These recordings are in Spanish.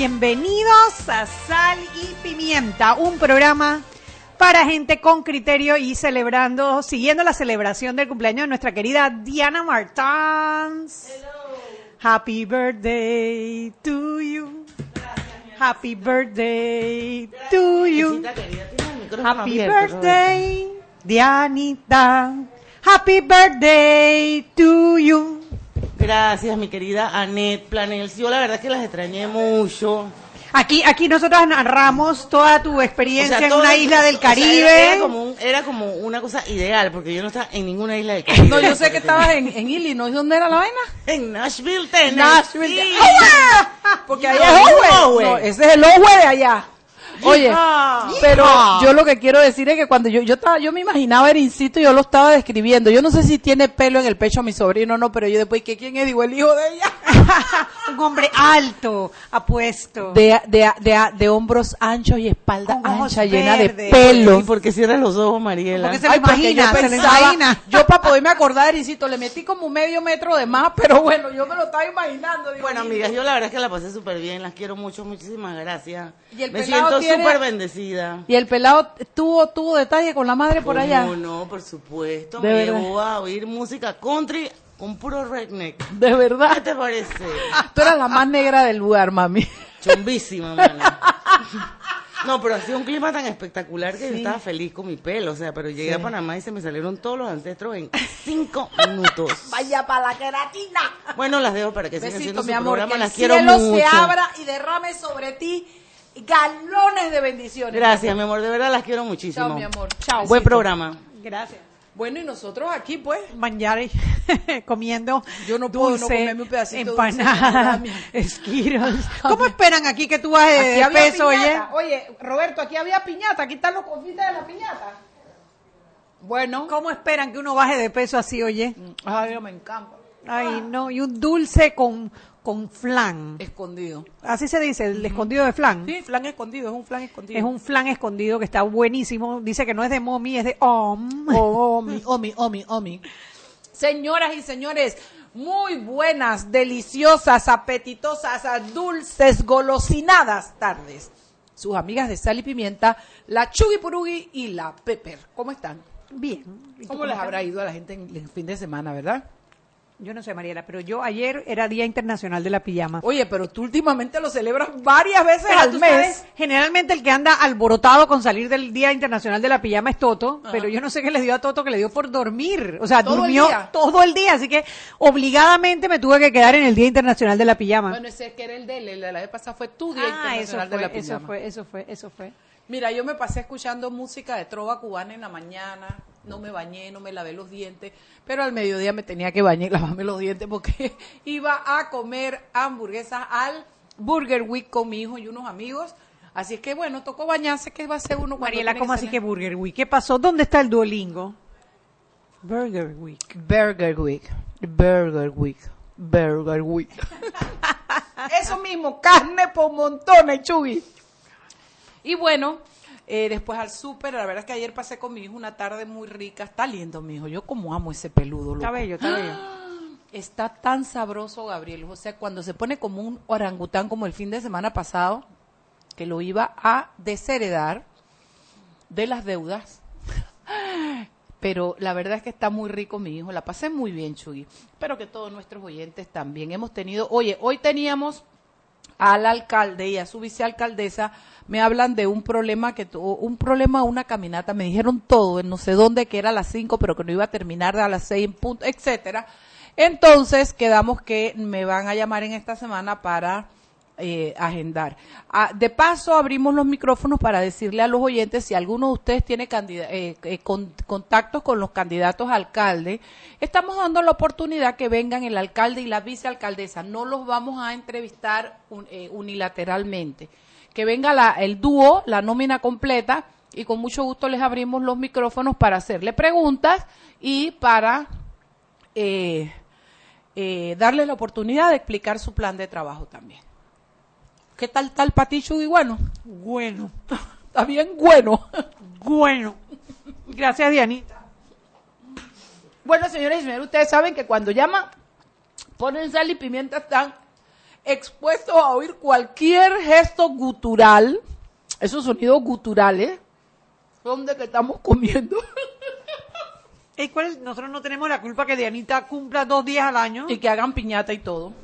Bienvenidos a Sal y Pimienta, un programa para gente con criterio y celebrando, siguiendo la celebración del cumpleaños de nuestra querida Diana Martans. Happy birthday to you. Happy birthday to you. Happy birthday, Dianita. Happy birthday to you. Gracias, mi querida Annette Planels. Yo la verdad es que las extrañé mucho. Aquí, aquí nosotros narramos toda tu experiencia O sea, en una isla del o sea, era- Caribe. era, como un- era como una cosa ideal, porque yo no estaba en ninguna isla del Caribe. No, yo sé que estabas en, en Illinois. ¿Dónde era la vaina? En Nashville, Tennessee. Nashville. Porque No, allá es Owe. Owe. No, ese es el Owe de allá. Oye, pero yo lo que quiero decir es que cuando yo yo estaba, yo me imaginaba a Erincito y yo lo estaba describiendo. Yo no sé si tiene pelo en el pecho mi sobrino o no, pero yo después, ¿que quién es? Digo, el hijo de ella. un hombre alto, apuesto. De, de, de, de hombros anchos y espalda Con ojos ancha, llena de verdes. pelo. ¿Y por qué cierras los ojos, Mariela? Porque se lo Ay, porque imagina, yo se lo pensaba, imagina. yo para poderme acordar de Erincito, le metí como medio metro de más, pero bueno, yo me lo estaba imaginando. digo, Bueno, "Mira". amigas, yo la verdad es que la pasé súper bien. Las quiero mucho, muchísimas gracias. Y el Me pelado siento tiene- súper bendecida. Y el pelado tuvo, tuvo detalle con la madre por allá. ¿Cómo no? Por supuesto. De me verdad. llevó a oír música country con puro redneck. De ¿Qué verdad. te parece? Tú eras la más negra del lugar, mami. Chombísima, mano. No, pero ha sido un clima tan espectacular que yo estaba feliz con mi pelo. O sea, pero llegué a Panamá y se me salieron todos los ancestros en cinco minutos. Vaya para la queratina. Bueno, las dejo para que sigan haciendo Besito, su mi amor. programa. Que el quiero cielo mucho. se abra y derrame sobre ti galones de bendiciones. Gracias, mi amor. De verdad las quiero muchísimo. Chao, mi amor. Chao. Buen programa. Gracias. Bueno, y nosotros aquí, pues. Mangiare, comiendo Yo no puedo no dulce, comerme un pedacito de dulce, empanada, amor. esquiros. ¿Cómo esperan aquí que tú bajes Aquí de peso, oye? piñata. Oye, Roberto, aquí había piñata. Aquí están los confites de la piñata. Bueno. ¿Cómo esperan que uno baje de peso así, oye? Ay, me encanta. Ay, no, y un dulce con, con flan. Escondido. Así se dice, el escondido de flan. Sí, flan escondido, es un flan escondido. Es un flan escondido que está buenísimo. Dice que no es de mommy, es de om. Oh, Omi, omi, omi, omi. Señoras y señores, muy buenas, deliciosas, apetitosas, dulces, golosinadas tardes. Sus amigas de Sal y Pimienta, la Chugui Purugui y la Pepper. ¿Cómo están? Bien. ¿Y tú ¿Cómo les habrá ido a la gente en el fin de semana, verdad? Yo no sé, Mariela, pero yo ayer era Día Internacional de la Pijama. Oye, pero tú últimamente lo celebras varias veces Pero al tú mes. sabes, generalmente el que anda alborotado con salir del Día Internacional de la Pijama es Toto, pero yo no sé qué le dio a Toto que le dio por dormir. O sea, Todo durmió todo el día, así que obligadamente me tuve que quedar en el Día Internacional de la Pijama. Bueno, ese que era el de él, el de la vez pasada fue tu Día ah, eso Internacional de la fue, eso Pijama. fue, eso fue, eso fue. Mira, yo me pasé escuchando música de trova cubana en la mañana, no me bañé, no me lavé los dientes, pero al mediodía me tenía que bañar y lavarme los dientes porque iba a comer hamburguesas al Burger Week con mi hijo y unos amigos. Así es que bueno, tocó bañarse, que va a ser uno cuando Mariela, ¿cómo así que Burger Week? ¿Qué pasó? ¿Dónde está el Duolingo? Burger Week. Burger Week, Burger Week, Burger Week. Eso mismo, carne por montones, Chuy. Y bueno, eh, después al súper, la verdad es que ayer pasé con mi hijo una tarde muy rica. Está lindo, mi hijo. Yo como amo ese peludo. Está loco. bello, está bello. Está tan sabroso, Gabriel. O sea, cuando se pone como un orangután como el fin de semana pasado, que lo iba a desheredar de las deudas. Pero la verdad es que está muy rico mi hijo. La pasé muy bien, Chuy. Espero que todos nuestros oyentes también. Hemos tenido, oye, hoy teníamos al alcalde y a su vicealcaldesa me hablan de un problema que tuvo, un problema, una caminata, me dijeron todo, en no sé dónde, que era a las 5, pero que no iba a terminar a las 6 en punto, etcétera. Entonces quedamos que me van a llamar en esta semana para eh, agendar. Ah, de paso, abrimos los micrófonos para decirle a los oyentes si alguno de ustedes tiene eh, eh, con- contactos con los candidatos a alcalde. Estamos dando la oportunidad que vengan el alcalde y la vicealcaldesa. No los vamos a entrevistar eh, unilateralmente. Que venga la- el dúo, la nómina completa, y con mucho gusto les abrimos los micrófonos para hacerle preguntas y para eh, darles la oportunidad de explicar su plan de trabajo también. ¿Qué tal tal Patichu y bueno? Bueno, Está bien bueno. bueno. Gracias, Dianita. Bueno, señores y señores, ustedes saben que cuando llaman, ponen sal y pimienta, están expuestos a oír cualquier gesto gutural, esos sonidos guturales, son de que estamos comiendo ¿Y cuál es? Nosotros no tenemos la culpa que Dianita cumpla dos días al año, y que hagan piñata y todo.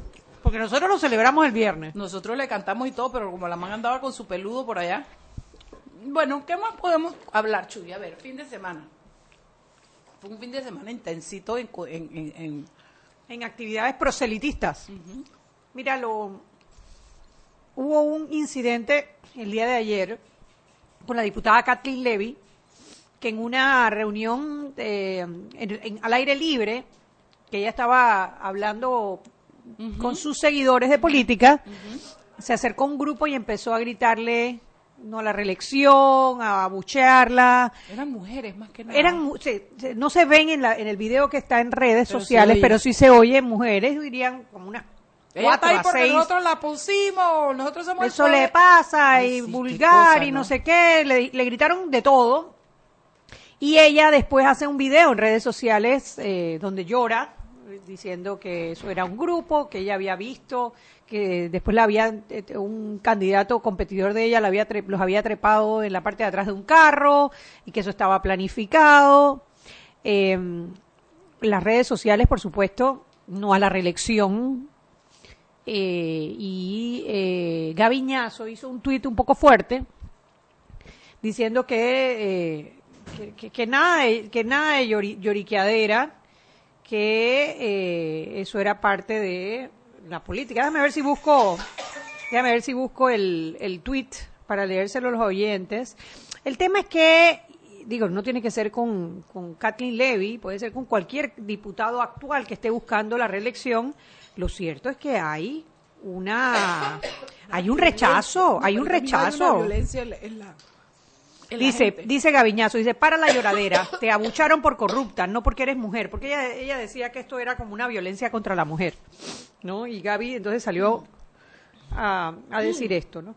Porque nosotros lo celebramos el viernes. Nosotros le cantamos y todo, pero como la man andaba con su peludo por allá. Bueno, ¿qué más podemos hablar, Chuy? A ver, fin de semana. Fue un fin de semana intensito en, en, en- actividades proselitistas. Mira, lo, hubo un incidente el día de ayer con la diputada Kathleen Levy, que en una reunión en- en- al aire libre, que ella estaba hablando con sus seguidores de política, se acercó a un grupo y empezó a gritarle no a la reelección, a abuchearla. Eran mujeres más que nada. Eran, se- se- no se ven en, la, en el video que está en redes Pero sociales, pero sí se oye mujeres, dirían como unas Ella está ahí porque seis. nosotros la pusimos, nosotros somos el Eso le poder. pasa, Ay, y sí, vulgar, cosa, y ¿no? sé qué, le, le gritaron de todo. Y ella después hace un video en redes sociales eh, donde llora, diciendo que eso era un grupo, que ella había visto, que después la había, eh, un candidato competidor de ella la había los había trepado en la parte de atrás de un carro, y que eso estaba planificado. Eh, las redes sociales, por supuesto, no a la reelección, eh, y eh, Gaviñazo hizo un tuit un poco fuerte diciendo que, eh, que, que- nada que nada de llori- lloriqueadera, que eh, eso era parte de la política. Déjame ver si busco, déjame ver si busco el, el tuit para leérselo a los oyentes. El tema es que, digo, no tiene que ser con, con Kathleen Levy, puede ser con cualquier diputado actual que esté buscando la reelección. Lo cierto es que hay una, hay un rechazo, hay un rechazo. Dice, gente. dice Gaviñazo, dice, para la lloradera, te abucharon por corrupta, no porque eres mujer, porque ella, ella decía que esto era como una violencia contra la mujer, ¿no? Y Gaby entonces salió a, a decir esto, ¿no?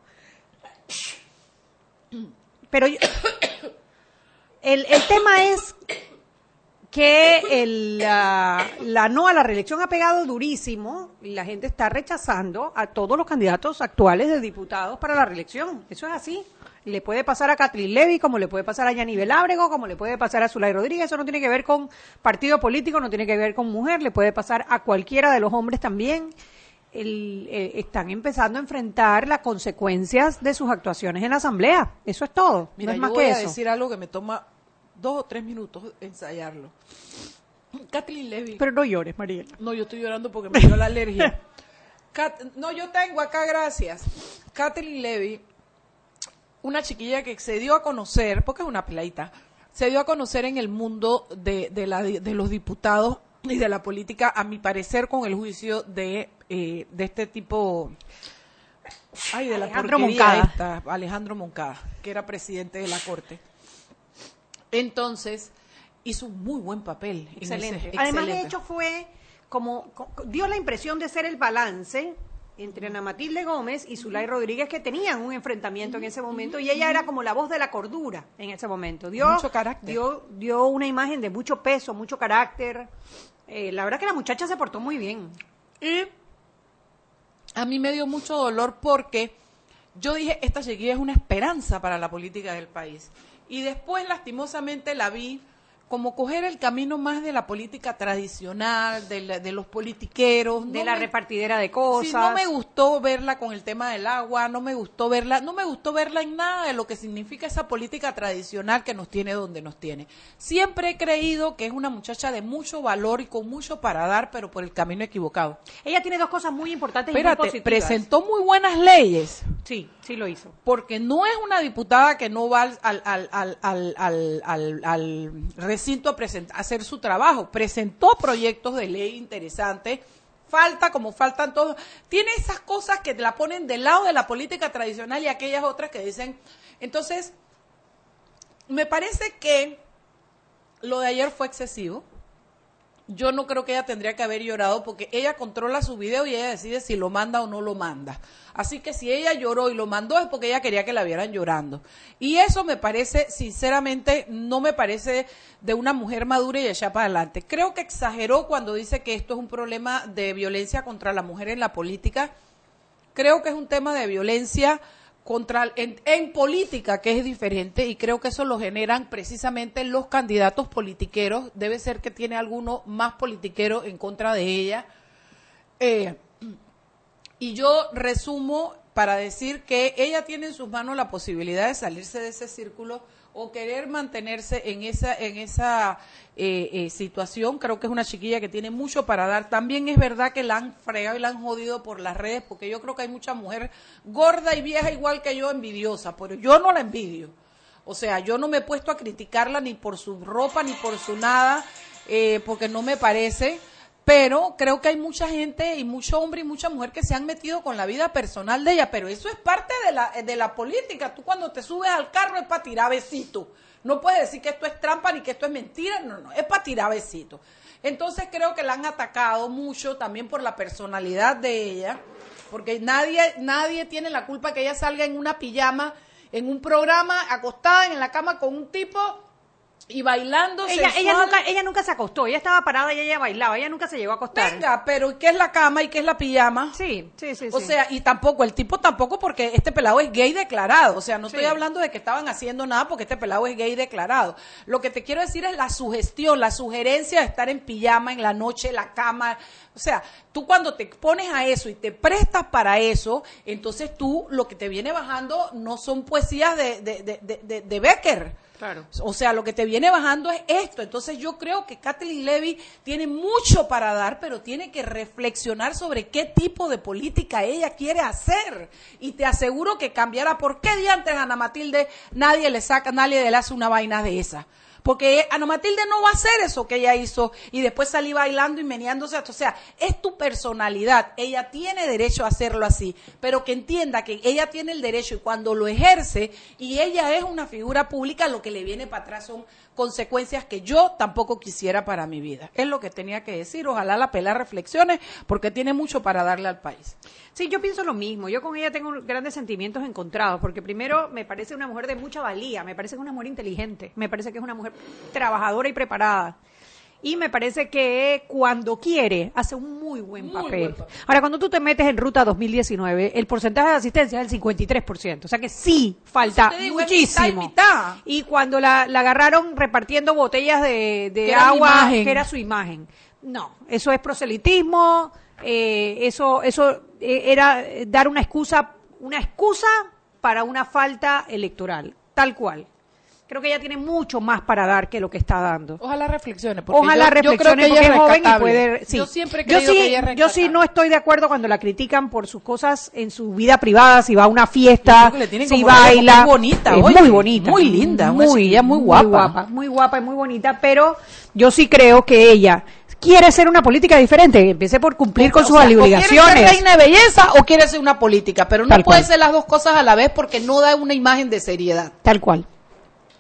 Pero yo- el, el tema es que el, la, la no a la reelección ha pegado durísimo y la gente está rechazando a todos los candidatos actuales de diputados para la reelección. Eso es así. Le puede pasar a Catherine Levy, como le puede pasar a Yanivel Ábrego, como le puede pasar a Zulay Rodríguez. Eso no tiene que ver con partido político, no tiene que ver con mujer, le puede pasar a cualquiera de los hombres también. El- eh, están empezando a enfrentar las consecuencias de sus actuaciones en la Asamblea. Eso es todo. Mira, no es yo más voy que a eso. decir algo que me toma dos o tres minutos ensayarlo. Kathleen Levy. Pero no llores, Mariela. No, yo estoy llorando porque me dio la alergia. Kat- no, yo tengo acá, gracias. Kathleen Levy, una chiquilla que se dio a conocer, porque es una peladita, se dio a conocer en el mundo de, de, la- de los diputados y de la política, a mi parecer, con el juicio de, eh, de este tipo. Ay, de la Alejandro Moncada. esta, Alejandro Moncada, que era presidente de la Corte. Entonces, hizo un muy buen papel. en Excelente. ese- Además, de hecho, fue como, co- dio la impresión de ser el balance entre Ana Matilde Gómez y Zulay Rodríguez que tenían un enfrentamiento en ese momento y ella era como la voz de la cordura en ese momento. Dio, Mucho carácter. Dio, dio una imagen de mucho peso, mucho carácter. Eh, la verdad que la muchacha se portó muy bien. Y a mí me dio mucho dolor porque yo dije, esta chiquilla es una esperanza para la política del país. Y después, lastimosamente, la vi como coger el camino más de la política tradicional, de, la- de los politiqueros. de la me- repartidera de cosas. Sí, no me gustó verla con el tema del agua, no me gustó verla, no me gustó verla en nada de lo que significa esa política tradicional que nos tiene donde nos tiene. Siempre he creído que es una muchacha de mucho valor y con mucho para dar, pero por el camino equivocado. Ella tiene dos cosas muy importantes y muy Espérate, positivas. presentó muy buenas leyes Sí, sí lo hizo. porque no es una diputada que no va al, al, al, al, al, al- al- al recinto a, hacer su trabajo. Presentó proyectos de ley interesantes. Falta como faltan todos. Tiene esas cosas que la ponen del lado de la política tradicional y aquellas otras que dicen. Entonces, me parece que lo de ayer fue excesivo. Yo no creo que ella tendría que haber llorado porque ella controla su video y ella decide si lo manda o no lo manda. Así que si ella lloró y lo mandó es porque ella quería que la vieran llorando. Y eso me parece, sinceramente, no me parece de una mujer madura y echar para adelante. Creo que exageró cuando dice que esto es un problema de violencia contra la mujer en la política. Creo que es un tema de violencia contra en, en política que es diferente y creo que eso lo generan precisamente los candidatos politiqueros. Debe ser que tiene alguno más politiquero en contra de ella. Eh, y yo resumo para decir que ella tiene en sus manos la posibilidad de salirse de ese círculo o querer mantenerse en esa en esa eh, eh, situación. Creo que es una chiquilla que tiene mucho para dar. También es verdad que la han fregado y la han jodido por las redes, porque yo creo que hay mucha mujer gorda y vieja igual que yo envidiosa, pero yo no la envidio. O sea, yo no me he puesto a criticarla ni por su ropa ni por su nada, eh, porque no me parece. Pero creo que hay mucha gente y mucho hombre y mucha mujer que se han metido con la vida personal de ella. Pero eso es parte de la, de la política. Tú cuando te subes al carro es para tirar besitos. No puedes decir que esto es trampa ni que esto es mentira. No, no, es para tirar besitos. Entonces creo que la han atacado mucho también por la personalidad de ella. Porque nadie, nadie tiene la culpa que ella salga en una pijama, en un programa, acostada en la cama con un tipo y bailando Ella, ella, nunca, ella nunca se acostó, ella estaba parada y ella bailaba, ella nunca se llegó a acostar. Venga, pero ¿qué es la cama y qué es la pijama? Sí, sí, sí. O sí. sea, y tampoco, el tipo tampoco porque este pelado es gay declarado. O sea, no estoy hablando de que estaban haciendo nada porque este pelado es gay declarado. Lo que te quiero decir es la sugestión, la sugerencia de estar en pijama en la noche, la cama. O sea, tú cuando te pones a eso y te prestas para eso, entonces tú lo que te viene bajando no son poesías de, de, de, de- de- de Becker. Claro. O sea, lo que te viene bajando es esto. Entonces yo creo que Kathleen Levy tiene mucho para dar, pero tiene que reflexionar sobre qué tipo de política ella quiere hacer. Y te aseguro que cambiará. ¿Por qué diantres Ana Matilde nadie le saca, nadie le hace una vaina de esa? Porque Ana Matilde no va a hacer eso que ella hizo y después salir bailando y meneándose. O sea, es tu personalidad. Ella tiene derecho a hacerlo así, pero que entienda que ella tiene el derecho y cuando lo ejerce y ella es una figura pública, lo que le viene para atrás son consecuencias que yo tampoco quisiera para mi vida. Es lo que tenía que decir. Ojalá la pela reflexiones porque tiene mucho para darle al país. Sí, yo pienso lo mismo. Yo con ella tengo grandes sentimientos encontrados, porque primero me parece una mujer de mucha valía, me parece que es una mujer inteligente, me parece que es una mujer trabajadora y preparada. Y me parece que cuando quiere, hace un muy buen Muy papel. buen papel. Ahora, cuando tú te metes en Ruta 2019, el porcentaje de asistencia es el 53%. O sea que sí, falta digo, muchísimo. mitad y mitad. Y cuando la, la agarraron repartiendo botellas de, agua, que era su imagen. No, eso es proselitismo, eh, eso, eso eh, era dar una excusa, una excusa para una falta electoral, tal cual. Creo que ella tiene mucho más para dar que lo que está dando. Ojalá reflexione. porque Ojalá yo- yo creo reflexione que ella porque es joven y puede. sí. Yo siempre yo sí, que ella es yo sí no estoy de acuerdo cuando la critican por sus cosas en su vida privada, si va a una fiesta, creo si baila. es bonita, es oye, muy bonita, muy linda, una chiquilla muy guapa. muy guapa y muy bonita. Pero yo sí creo que ella quiere ser una política diferente. Empiece por cumplir con sus sea, O quiere obligaciones. ser reina de belleza o quiere ser una política, pero no Tal puede cual. ser las dos cosas a la vez porque no da una imagen de seriedad. Tal cual.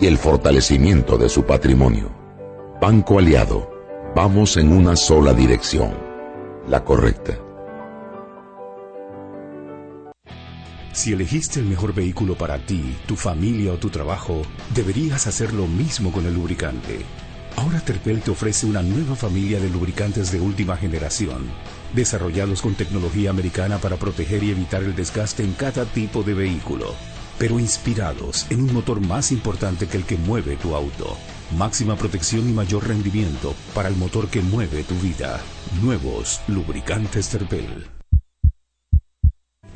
y el fortalecimiento de su patrimonio. Banco Aliado. Vamos en una sola dirección. La correcta. Si elegiste el mejor vehículo para ti, tu familia o tu trabajo, deberías hacer lo mismo con el lubricante. Ahora Terpel te ofrece una nueva familia de lubricantes de última generación, desarrollados con tecnología americana para proteger y evitar el desgaste en cada tipo de vehículo, pero inspirados en un motor más importante que el que mueve tu auto. Máxima protección y mayor rendimiento para el motor que mueve tu vida. Nuevos lubricantes Terpel.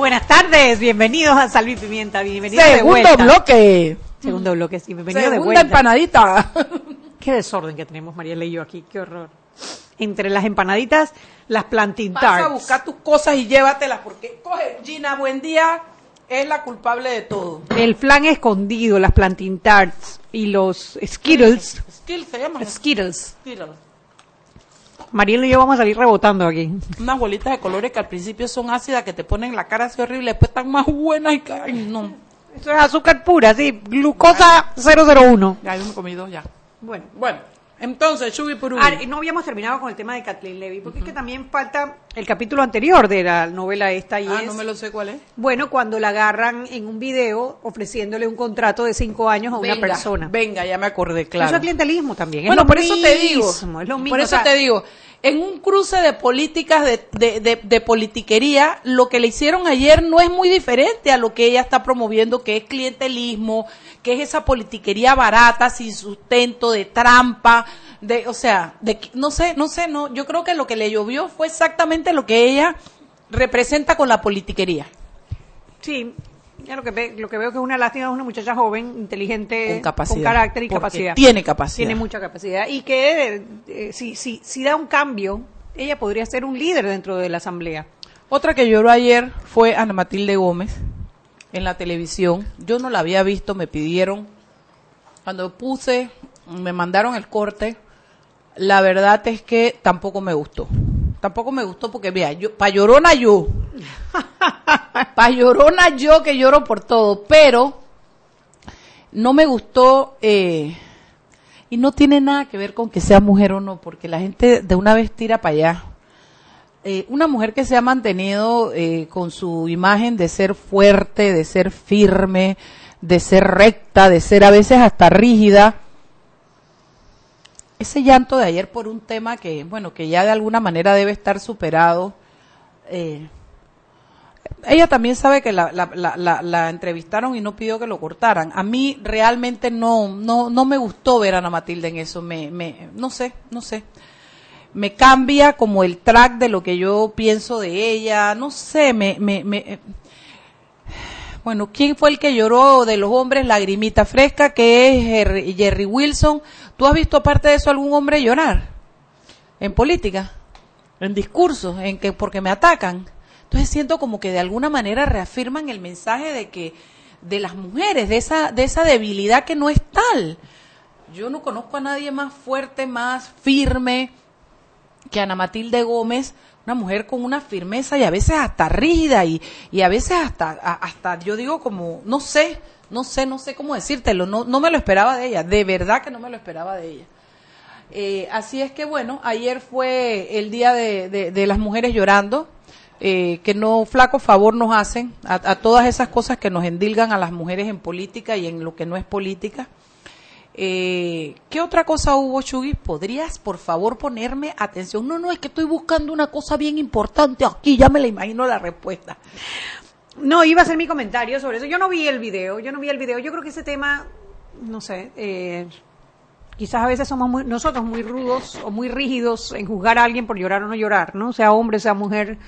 Buenas tardes, bienvenidos a Salvi Pimienta, bienvenidos de Segundo vuelta. bloque. Segundo bloque, sí, bienvenidos de Segunda vuelta. empanadita. Qué desorden que tenemos Mariela y yo aquí, qué horror. Entre las empanaditas, las plantain Vas a buscar tus cosas y llévatelas porque coge Gina Buen Día es la culpable de todo. El flan escondido, las plantain tarts y los Skittles. Skill se llama. Skittles. Skittles. Mariela y yo vamos a salir rebotando aquí. Unas bolitas de colores que al principio son ácidas, que te ponen la cara así horrible, después están más buenas y ay, no. Eso es azúcar pura, sí, glucosa 001. Ya, yo me comí dos ya. Bueno. Bueno, entonces, Shubi Puru. Ah, no habíamos terminado con el tema de Kathleen Levy, porque es que también falta el capítulo anterior de la novela esta y Ah, es, no me lo sé cuál es. bueno, cuando la agarran en un video ofreciéndole un contrato de cinco años a una Venga, persona. Venga, ya me acordé, claro. Eso es clientelismo también. Bueno, por eso te digo. es lo mismo, Por o eso sea, te digo. En un cruce de políticas, de, de, de, de politiquería, lo que le hicieron ayer no es muy diferente a lo que ella está promoviendo, que es clientelismo, que es esa politiquería barata, sin sustento, de trampa, de, o sea, de, no sé, no sé, no. Yo creo que lo que le llovió fue exactamente lo que ella representa con la politiquería. Sí, ya lo que, ve- lo que veo que es una lástima es una muchacha joven, inteligente, Con capacidad, carácter y capacidad. tiene capacidad. Tiene mucha capacidad. Y que eh, si, si, si da un cambio, ella podría ser un líder dentro de la asamblea. Otra que lloró ayer fue Ana Matilde Gómez en la televisión. Yo no la había visto, me pidieron. Cuando puse, me mandaron el corte. La verdad es que tampoco me gustó. Tampoco me gustó porque, vea, yo, pa' llorona yo. pa' llorona yo que lloro por todo. Pero no me gustó, eh, y no tiene nada que ver con que sea mujer o no, porque la gente de una vez tira para allá. Eh, una mujer que se ha mantenido eh, con su imagen de ser fuerte, de ser firme, de ser recta, de ser a veces hasta rígida. Ese llanto de ayer por un tema que, bueno, que ya de alguna manera debe estar superado. eh, ella también sabe que la, la, la, la, entrevistaron y no pidió que lo cortaran. A mí realmente no, no, no me gustó ver a Ana Matilde en eso. Me, me, no sé, no sé me cambia como el track de lo que yo pienso de ella, no sé, me, me, me eh, bueno, ¿quién fue el que lloró de los hombres lagrimita fresca? Que es Jerry Wilson. ¿Tú has visto aparte de eso algún hombre llorar? En política, en discursos, en que porque me atacan. Entonces siento como que de alguna manera reafirman el mensaje de que de las mujeres, de esa, de esa debilidad que no es tal. Yo no conozco a nadie más fuerte, más firme, que Ana Matilde Gómez, una mujer con una firmeza y a veces hasta rígida y, y a veces hasta, hasta, yo digo como, no sé, no sé, no sé cómo decírtelo, no, no me lo esperaba de ella, de verdad que no me lo esperaba de ella. Eh, así es que bueno, ayer fue el día de, de, las mujeres llorando, eh, que no flaco favor nos hacen a, a, todas esas cosas que nos endilgan a las mujeres en política y en lo que no es política. Eh, ¿Qué otra cosa hubo, Chugui? ¿Podrías, por favor, ponerme atención? No, no, es que estoy buscando una cosa bien importante aquí, ya me la imagino la respuesta. No, iba a ser mi comentario sobre eso. Yo no vi el video, yo no vi el video. Yo creo que ese tema, no sé, eh, quizás a veces somos muy, nosotros muy rudos o muy rígidos en juzgar a alguien por llorar o no llorar, ¿no? Sea hombre, sea mujer.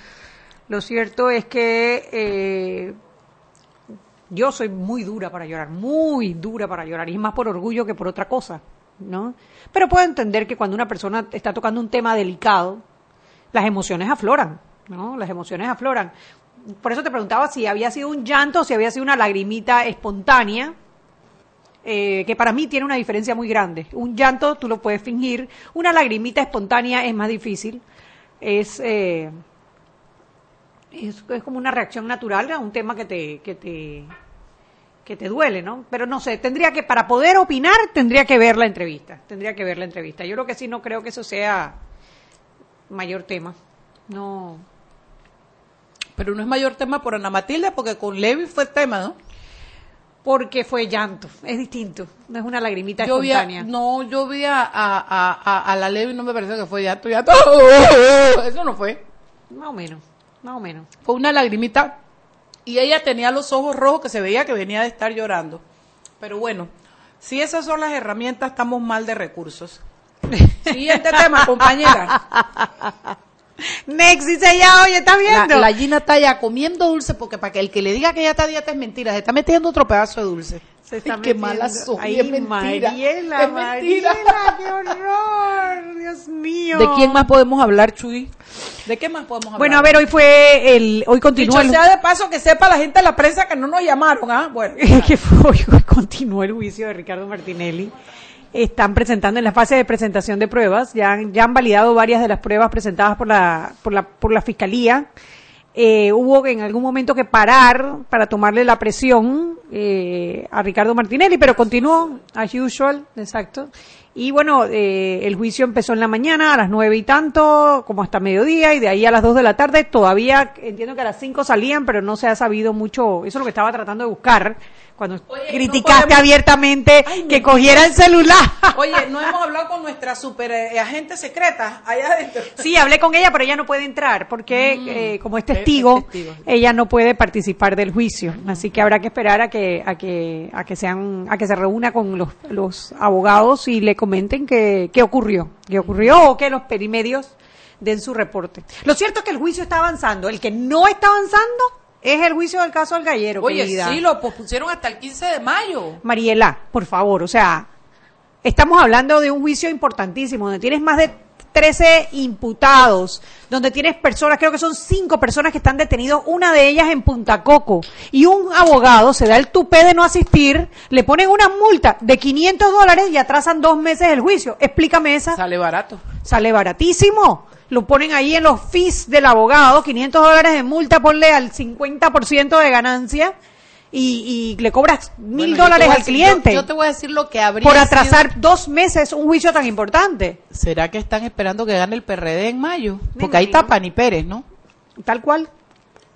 Lo cierto es que eh, yo soy muy dura para llorar, muy dura para llorar, y es más por orgullo que por otra cosa, ¿no? Pero puedo entender que cuando una persona está tocando un tema delicado, las emociones afloran, ¿no? Las emociones afloran. Por eso te preguntaba si había sido un llanto o si había sido una lagrimita espontánea, eh, que para mí tiene una diferencia muy grande. Un llanto tú lo puedes fingir, una lagrimita espontánea es más difícil. Es, eh, es, como una reacción natural a un tema que te, que te, que te duele, ¿no? Pero no sé, tendría que, para poder opinar, tendría que ver la entrevista, tendría que ver la entrevista. Yo creo que sí, no creo que eso sea mayor tema. No. Pero no es mayor tema por Ana Matilde, porque con Levi fue tema, ¿no? Porque fue llanto, es distinto, no es una lagrimita yo espontánea. Vi a, no, yo vi a, a, a, a la Levi no me pareció que fue llanto, llanto. Eso no fue. Más o menos, más o menos. Fue una lagrimita y ella tenía los ojos rojos que se veía que venía de estar llorando. Pero bueno, si esas son las herramientas, estamos mal de recursos. Siguiente tema, compañera. Next dice ya, oye, ¿está viendo? La, la, Gina está ya comiendo dulce porque para que el que le diga que ella está dieta es mentira, se está metiendo otro pedazo de dulce. Se está Ay, qué mala soy, Ay, es mentira. Mariela, es mentira. Mariela, qué horror, Dios mío. ¿De quién más podemos hablar, Chuy? ¿De qué más podemos hablar? Bueno, a ver, hoy fue el, hoy continuó Dicho el... sea de paso que sepa la gente de la prensa que no nos llamaron, ¿ah? Bueno. que fue, hoy continuó el juicio de Ricardo Martinelli están presentando en la fase de presentación de pruebas. Ya, han, ya han validado varias de las pruebas presentadas por la, por la, por la fiscalía. Eh, hubo en algún momento que parar para tomarle la presión eh, a Ricardo Martinelli, pero continuó, as usual, exacto. Y bueno, eh, el juicio empezó en la mañana, a las nueve y tanto, como hasta mediodía, y de ahí a las dos de la tarde. Todavía entiendo que a las cinco salían, pero no se ha sabido mucho. Eso es lo que estaba tratando de buscar cuando Oye, criticaste no podemos... abiertamente Ay, que cogiera el celular. Oye, no hemos hablado con nuestra super eh, agente secreta allá adentro. Sí, hablé con ella, pero ella no puede entrar porque mm, eh, como es testigo, es testigo, ella no puede participar del juicio. Mm. Así que habrá que esperar a que a que a que sean a que se reúna con los, los abogados y le comenten qué qué ocurrió, qué ocurrió o que los perimedios den su reporte. Lo cierto es que el juicio está avanzando. El que no está avanzando es el juicio del caso del gallero. Oye, querida. sí, lo pospusieron hasta el 15 de mayo. Mariela, por favor, o sea, estamos hablando de un juicio importantísimo, donde tienes más de 13 imputados, donde tienes personas, creo que son cinco personas que están detenidos, una de ellas en Punta Coco, y un abogado se da el tupé de no asistir, le ponen una multa de 500 dólares y atrasan dos meses el juicio. Explícame esa. Sale barato. Sale baratísimo lo ponen ahí en los fees del abogado, 500 dólares de multa, ponle al 50% de ganancia y, y, le cobras mil bueno, dólares al decir, cliente. Yo, yo, te voy a decir lo que habría Por atrasar sido... dos meses un juicio tan importante. ¿Será que están esperando que gane el PRD en mayo? Porque ahí está Pani Pérez, ¿no? Tal cual.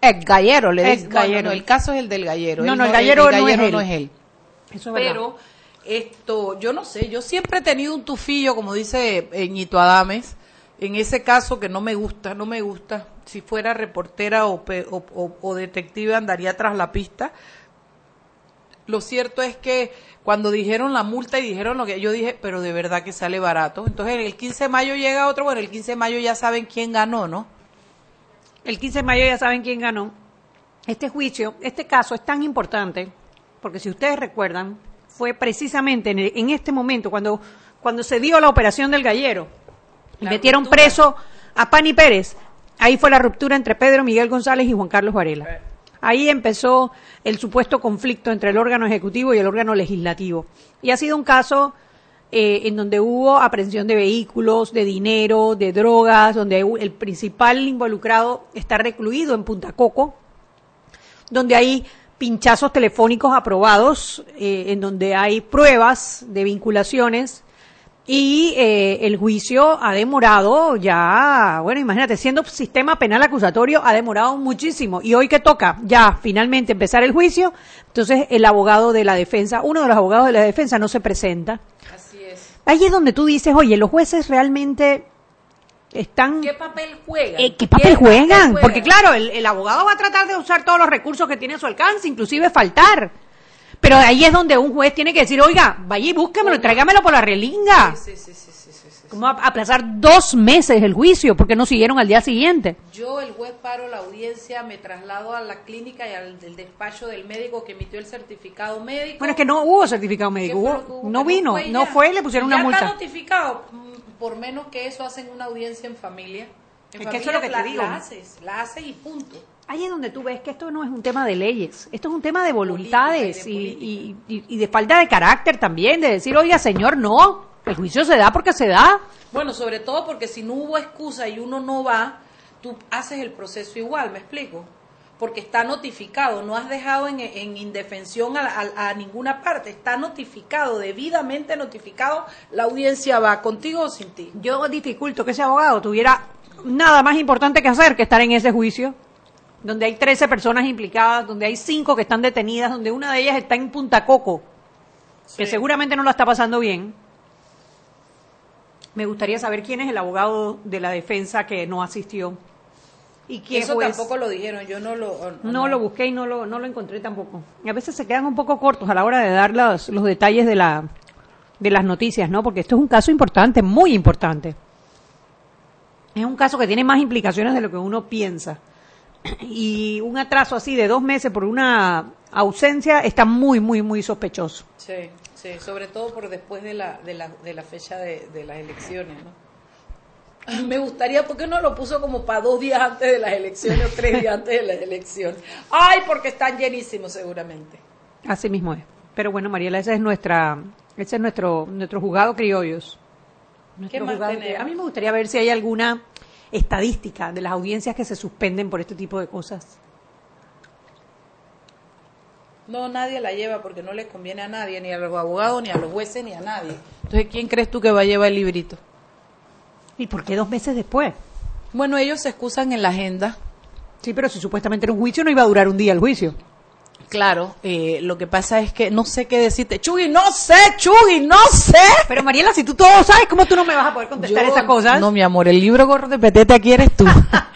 El gallero, le dicen. gallero. No, no, el caso es el del gallero. No, no, el, gallero, el, el gallero no, es él. Eso es Pero esto, yo no sé, yo siempre he tenido un tufillo, como dice Ñito Adames, en ese caso que no me gusta, no me gusta. Si fuera reportera o, o, detective andaría tras la pista. Lo cierto es que cuando dijeron la multa y dijeron lo que yo dije, pero de verdad que sale barato. Entonces el 15 de mayo llega otro, bueno, el 15 de mayo ya saben quién ganó, ¿no? El 15 de mayo ya saben quién ganó. Este juicio, este caso es tan importante, porque si ustedes recuerdan, fue precisamente en, en este momento cuando, cuando se dio la operación del gallero y metieron ruptura. preso a Pani Pérez. Ahí fue la ruptura entre Pedro Miguel González y Juan Carlos Varela. Ahí empezó el supuesto conflicto entre el órgano ejecutivo y el órgano legislativo. Y ha sido un caso eh, en donde hubo aprehensión de vehículos, de dinero, de drogas, donde el principal involucrado está recluido en Punta Coco, donde hay pinchazos telefónicos aprobados eh, en donde hay pruebas de vinculaciones y eh, el juicio ha demorado ya, bueno, imagínate, siendo sistema penal acusatorio ha demorado muchísimo. Y hoy que toca ya finalmente empezar el juicio, entonces el abogado de la defensa, uno de los abogados de la defensa no se presenta. Así es. Ahí es donde tú dices, oye, los jueces realmente están... ¿Qué papel juegan? Eh, ¿Qué papel juegan? Porque claro, el, el abogado va a tratar de usar todos los recursos que tiene a su alcance, inclusive faltar. Pero ahí es donde un juez tiene que decir, oiga, vaya y búsquemelo, tráigamelo por la relinga. Sí, sí, sí. ¿Cómo aplazar dos meses el juicio? porque no siguieron al día siguiente? Yo, el juez, paro la audiencia, me traslado a la clínica y al del despacho del médico que emitió el certificado médico. Bueno, es que no hubo certificado médico, no vino, fue no fue, le pusieron Ya una está multa. notificado. Mm, Por menos que eso hacen una audiencia en familia. En Es que eso es lo que te digo. La haces, la haces y punto. Ahí es donde tú ves que esto no es un tema de leyes, esto es un tema de voluntades y, y- y- y de falta de carácter también, de decir, oiga, señor, no, el juicio se da porque se da. Bueno, sobre todo porque si no hubo excusa y uno no va, tú haces el proceso igual, ¿me explico? Porque está notificado, no has dejado en, en indefensión a, a- a ninguna parte, está notificado, debidamente notificado, la audiencia va contigo o sin ti. Yo dificulto que ese abogado tuviera nada más importante que hacer que estar en ese juicio, donde hay 13 personas implicadas, donde hay 5 que están detenidas, donde una de ellas está en Punta Coco, que seguramente no la está pasando bien. Me gustaría saber quién es el abogado de la defensa que no asistió. Y quién Eso juez. tampoco lo dijeron, yo no lo... No lo busqué y no lo, no lo encontré tampoco. Y a veces se quedan un poco cortos a la hora de dar los, los detalles de, la, de las noticias, ¿no? Porque esto es un caso importante, muy importante. Es un caso que tiene más implicaciones de lo que uno piensa. Y un atraso así de dos meses por una ausencia está muy, muy, muy sospechoso. Sí, sí, sobre todo por después de la, de la, de la fecha de, de las elecciones, ¿no? Me gustaría, ¿por qué no lo puso como para dos días antes de las elecciones o tres días antes de las elecciones? Ay, porque están llenísimos seguramente. Así mismo es. Pero bueno, Mariela, ese es nuestra, ese es nuestro, nuestro jugado criollos. ¿Qué Nuestro más jugado. A mí me gustaría ver si hay alguna estadística de las audiencias que se suspenden por este tipo de cosas. No, nadie la lleva porque no le conviene a nadie, ni a los abogados, ni a los jueces, ni a nadie. Entonces, ¿quién crees tú que va a llevar el librito? ¿Y por qué dos meses después? Bueno, ellos se excusan en la agenda. Sí, pero si supuestamente era un juicio, no iba a durar un día el juicio. Claro, eh, lo que pasa es que no sé qué decirte. Chugui, no sé, Chugui, no sé. Pero Mariela, si tú todo sabes, ¿cómo tú no me vas a poder contestar Yo- esas cosas? No, mi amor, el libro gordo de petete aquí eres tú.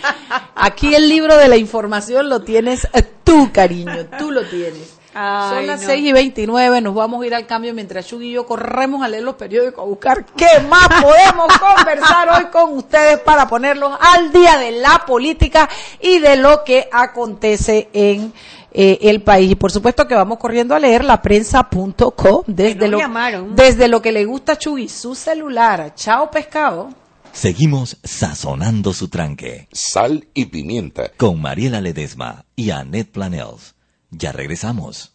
aquí el libro de la información lo tienes tú, cariño, tú lo tienes. Ay, Son las no. 6 y 29, nos vamos a ir al cambio mientras Chugui y yo corremos a leer los periódicos a buscar qué más podemos conversar hoy con ustedes para ponerlos al día de la política y de lo que acontece en eh, el país. Y por supuesto que vamos corriendo a leer la prensa.com desde, no lo, desde lo que le gusta a Chugui, su celular. Chao, pescado. Seguimos sazonando su tranque. Sal y pimienta. Con Mariela Ledesma y Annette Planels. Ya regresamos.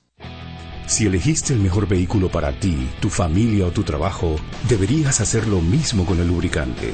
Si elegiste el mejor vehículo para ti, tu familia o tu trabajo, deberías hacer lo mismo con el lubricante.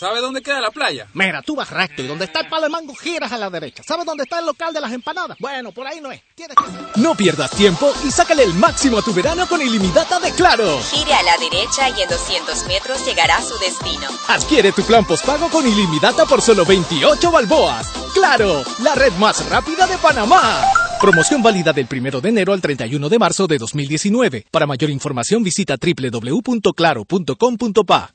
¿sabe dónde queda la playa? Mira, tú vas recto y donde está el palo de mango giras a la derecha. ¿Sabes dónde está el local de las empanadas? Bueno, por ahí no es. Tienes que... No pierdas tiempo y sácale el máximo a tu verano con ilimitada de Claro. Gire a la derecha y en 200 metros llegará a su destino. Adquiere tu plan postpago con ilimitada por solo 28 balboas. Claro, la red más rápida de Panamá. Promoción válida del 1 de enero al 31 de marzo de 2019. Para mayor información visita www.claro.com.pa.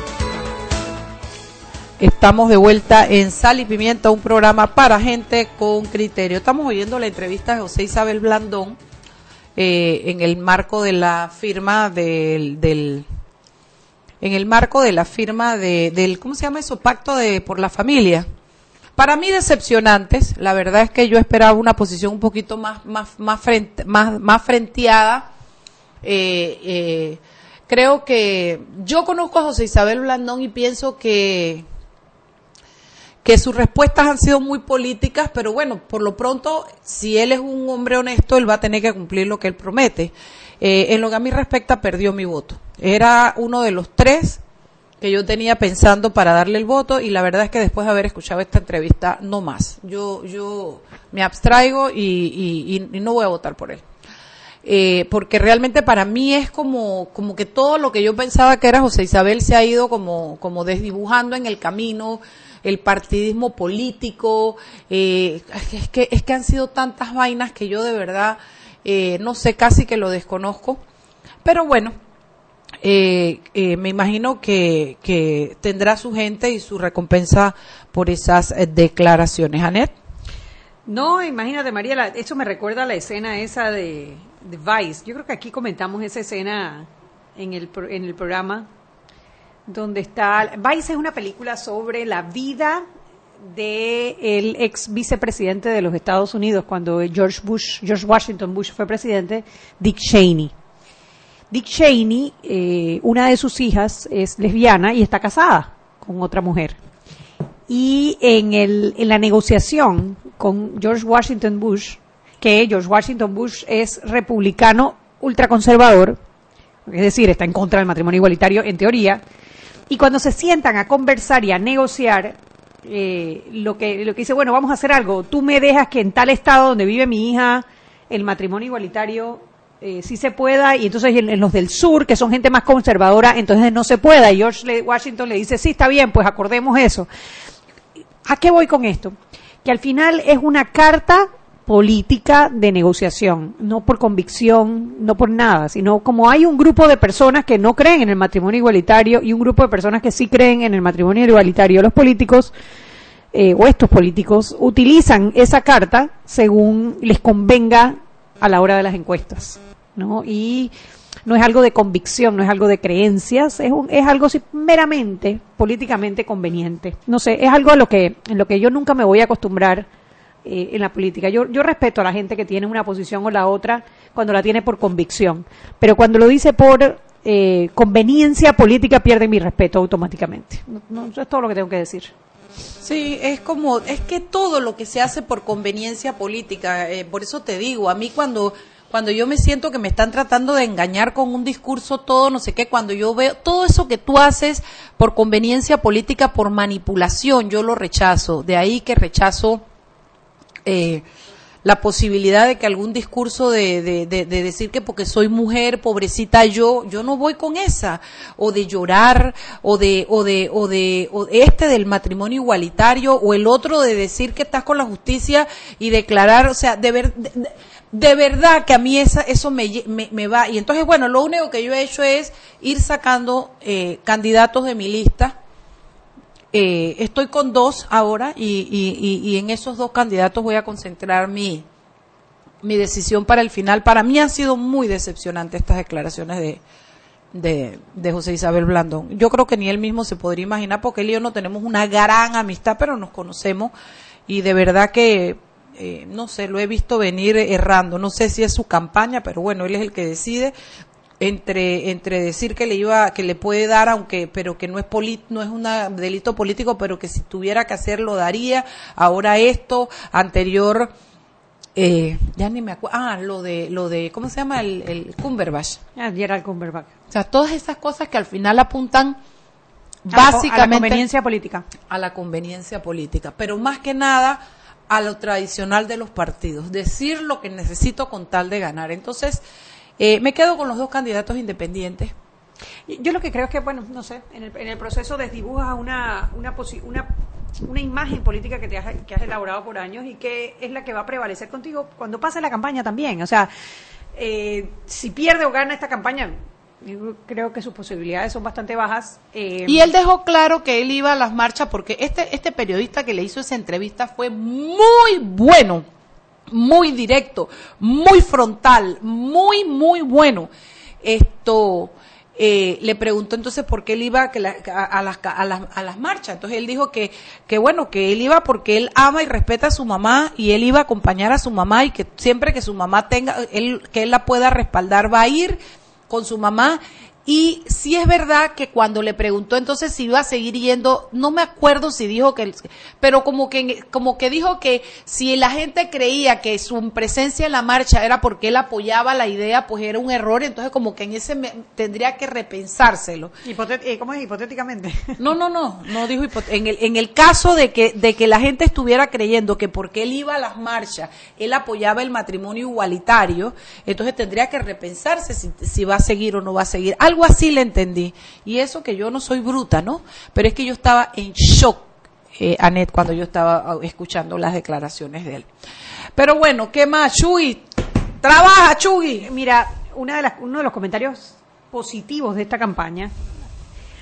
Estamos de vuelta en Sal y Pimienta, un programa para gente con criterio. Estamos oyendo la entrevista de José Isabel Blandón eh, en el marco de la firma del, del en el marco de la firma de, del ¿cómo se llama eso? Pacto de por la familia. Para mí decepcionantes. La verdad es que yo esperaba una posición un poquito más más más frente, más más frenteada. Eh, eh, creo que yo conozco a José Isabel Blandón y pienso que que sus respuestas han sido muy políticas, pero bueno, por lo pronto, si él es un hombre honesto, él va a tener que cumplir lo que él promete. Eh, en lo que a mí respecta, perdió mi voto. Era uno de los tres que yo tenía pensando para darle el voto y la verdad es que después de haber escuchado esta entrevista, no más. Yo, yo me abstraigo y, no voy a votar por él. Eh, porque realmente para mí es como, como que todo lo que yo pensaba que era José Isabel se ha ido como, como desdibujando en el camino, el partidismo político, eh, es, que, es que han sido tantas vainas que yo de verdad, eh, no sé, casi que lo desconozco, pero bueno, eh, eh, me imagino que, que tendrá su gente y su recompensa por esas eh, declaraciones. Anet. No, imagínate, María, eso me recuerda a la escena esa de, de, Vice. Yo creo que aquí comentamos esa escena en el, en el programa donde está... Vice es una película sobre la vida de el ex vicepresidente de los Estados Unidos cuando George Bush, George Washington Bush fue presidente, Dick Cheney. Dick Cheney, eh, una de sus hijas es lesbiana y está casada con otra mujer. Y en, el, en la negociación con George Washington Bush, que George Washington Bush es republicano ultraconservador, es decir, está en contra del matrimonio igualitario en teoría, y cuando se sientan a conversar y a negociar, eh, lo, que, lo que dice, bueno, vamos a hacer algo, tú me dejas que en tal estado donde vive mi hija, el matrimonio igualitario eh, sí se pueda, y entonces en, en, los del sur, que son gente más conservadora, entonces no se pueda. Y George Washington le dice, sí, está bien, pues acordemos eso. ¿A qué voy con esto? Que al final es una carta política de negociación, no por convicción, no por nada, sino como hay un grupo de personas que no creen en el matrimonio igualitario y un grupo de personas que sí creen en el matrimonio igualitario, los políticos eh, o estos políticos utilizan esa carta según les convenga a la hora de las encuestas, ¿no? Y no es algo de convicción, no es algo de creencias, es, un, es algo meramente políticamente conveniente. No sé, es algo a lo que, en lo que yo nunca me voy a acostumbrar eh, en la política. Yo, yo respeto a la gente que tiene una posición o la otra cuando la tiene por convicción, pero cuando lo dice por eh, conveniencia política pierde mi respeto automáticamente. No, eso es todo lo que tengo que decir. Sí, es como, es que todo lo que se hace por conveniencia política, eh, por eso te digo, a mí cuando cuando yo me siento que me están tratando de engañar con un discurso todo, no sé qué, cuando yo veo todo eso que tú haces por conveniencia política, por manipulación, yo lo rechazo. De ahí que rechazo eh, la posibilidad de que algún discurso de, de, de, de decir que porque soy mujer, pobrecita yo, yo no voy con esa, o de llorar, o de, o de, o de, o este del matrimonio igualitario, o el otro de decir que estás con la justicia y declarar, o sea, de ver, de- verdad que a mí esa, eso me, me, me va. Y entonces, bueno, lo único que yo he hecho es ir sacando eh, candidatos de mi lista. Eh, estoy con dos ahora y, y, y, en esos dos candidatos voy a concentrar mi, mi decisión para el final. Para mí han sido muy decepcionantes estas declaraciones de, de, de José Isabel Blandón. Yo creo que ni él mismo se podría imaginar porque él y yo no tenemos una gran amistad, pero nos conocemos y de verdad que, eh, no sé, lo he visto venir errando. No sé si es su campaña, pero bueno, él es el que decide entre entre decir que le iba que le puede dar aunque pero que no es poli- no es un delito político pero que si tuviera que hacerlo daría. Ahora esto anterior eh, ya ni me acuerdo. Ah lo de lo de cómo se llama el, el Cumberbatch. Ah, Gerald Cumberbatch. o sea todas esas cosas que al final apuntan A la co- a la básicamente conveniencia política. A la conveniencia política, pero más que nada a lo tradicional de los partidos, decir lo que necesito con tal de ganar. Entonces, eh, me quedo con los dos candidatos independientes. Yo lo que creo es que, bueno, no sé, en el, en el proceso desdibujas una, una, posi- una, una imagen política que, te has, que has elaborado por años y que es la que va a prevalecer contigo cuando pase la campaña también. O sea, eh, si pierde o gana esta campaña, yo creo que sus posibilidades son bastante bajas. eh, Y él dejó claro que él iba a las marchas porque este, este periodista que le hizo esa entrevista fue muy bueno, muy directo, muy frontal, muy, muy bueno. Esto, eh, le preguntó entonces por qué él iba que la- a, a las, a, las, a las marchas. Entonces él dijo que, que bueno, que él iba porque él ama y respeta a su mamá y él iba a acompañar a su mamá y que siempre que su mamá tenga, él, que él la pueda respaldar, va a ir con su mamá. Y sí es verdad que cuando le preguntó entonces si iba a seguir yendo, no me acuerdo si dijo que, pero como que, como que dijo que si la gente creía que su presencia en la marcha era porque él apoyaba la idea, pues era un error, entonces como que en ese me- tendría que repensárselo. hipotet- eh, ¿Cómo es hipotéticamente? No, no, no, no dijo en el en el caso de que de que la gente estuviera creyendo que porque él iba a las marchas, él apoyaba el matrimonio igualitario, entonces tendría que repensarse si, si va a seguir o no va a seguir. Algo así le entendí. Y eso que yo no soy bruta, ¿no? Pero es que yo estaba en shock, eh, Anet, cuando yo estaba ah, escuchando las declaraciones de él. Pero bueno, ¿qué más? Chuy, trabaja, Chuy. Mira, una de las, uno de los comentarios positivos de esta campaña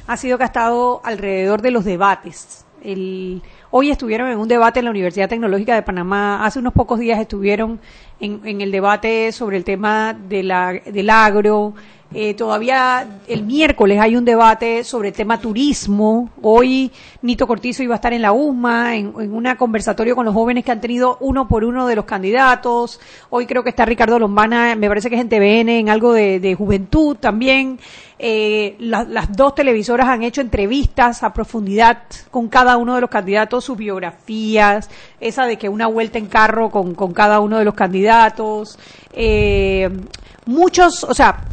ha sido que ha estado alrededor de los debates. El, hoy estuvieron en un debate en la Universidad Tecnológica de Panamá, hace unos pocos días estuvieron en, en el debate sobre el tema de la, del agro. Eh, todavía el miércoles hay un debate sobre el tema turismo. Hoy Nito Cortizo iba a estar en la USMA, en, en una conversatorio con los jóvenes que han tenido uno por uno de los candidatos. Hoy creo que está Ricardo Lombana, me parece que es en TVN, en algo de, juventud también. Eh, la- las dos televisoras han hecho entrevistas a profundidad con cada uno de los candidatos, sus biografías, esa de que una vuelta en carro con, con cada uno de los candidatos. Eh, muchos, o sea,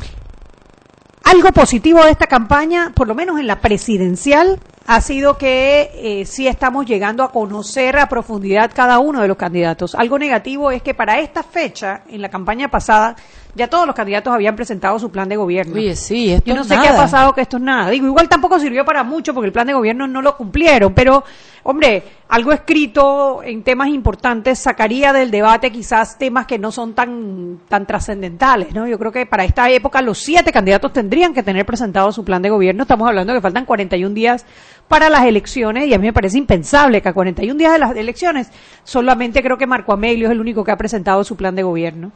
algo positivo de esta campaña, por lo menos en la presidencial, ha sido que eh, sí estamos llegando a conocer a profundidad cada uno de los candidatos. Algo negativo es que para esta fecha, en la campaña pasada, ya todos los candidatos habían presentado su plan de gobierno. Oye, sí, esto Yo no es sé qué ha pasado que esto es nada. Digo, igual tampoco sirvió para mucho porque el plan de gobierno no lo cumplieron, pero, hombre, algo escrito en temas importantes sacaría del debate quizás temas que no son tan, tan trascendentales, ¿no? Yo creo que para esta época los siete candidatos tendrían que tener presentado su plan de gobierno. Estamos hablando de que faltan 41 días para las elecciones y a mí me parece impensable que a 41 días de las elecciones solamente creo que Marco Amelio es el único que ha presentado su plan de gobierno.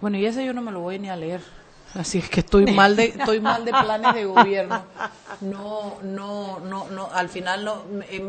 Bueno, y ese yo no me lo voy ni a leer. Así es que estoy mal de estoy mal de planes de gobierno. No, no, no, no, al final no.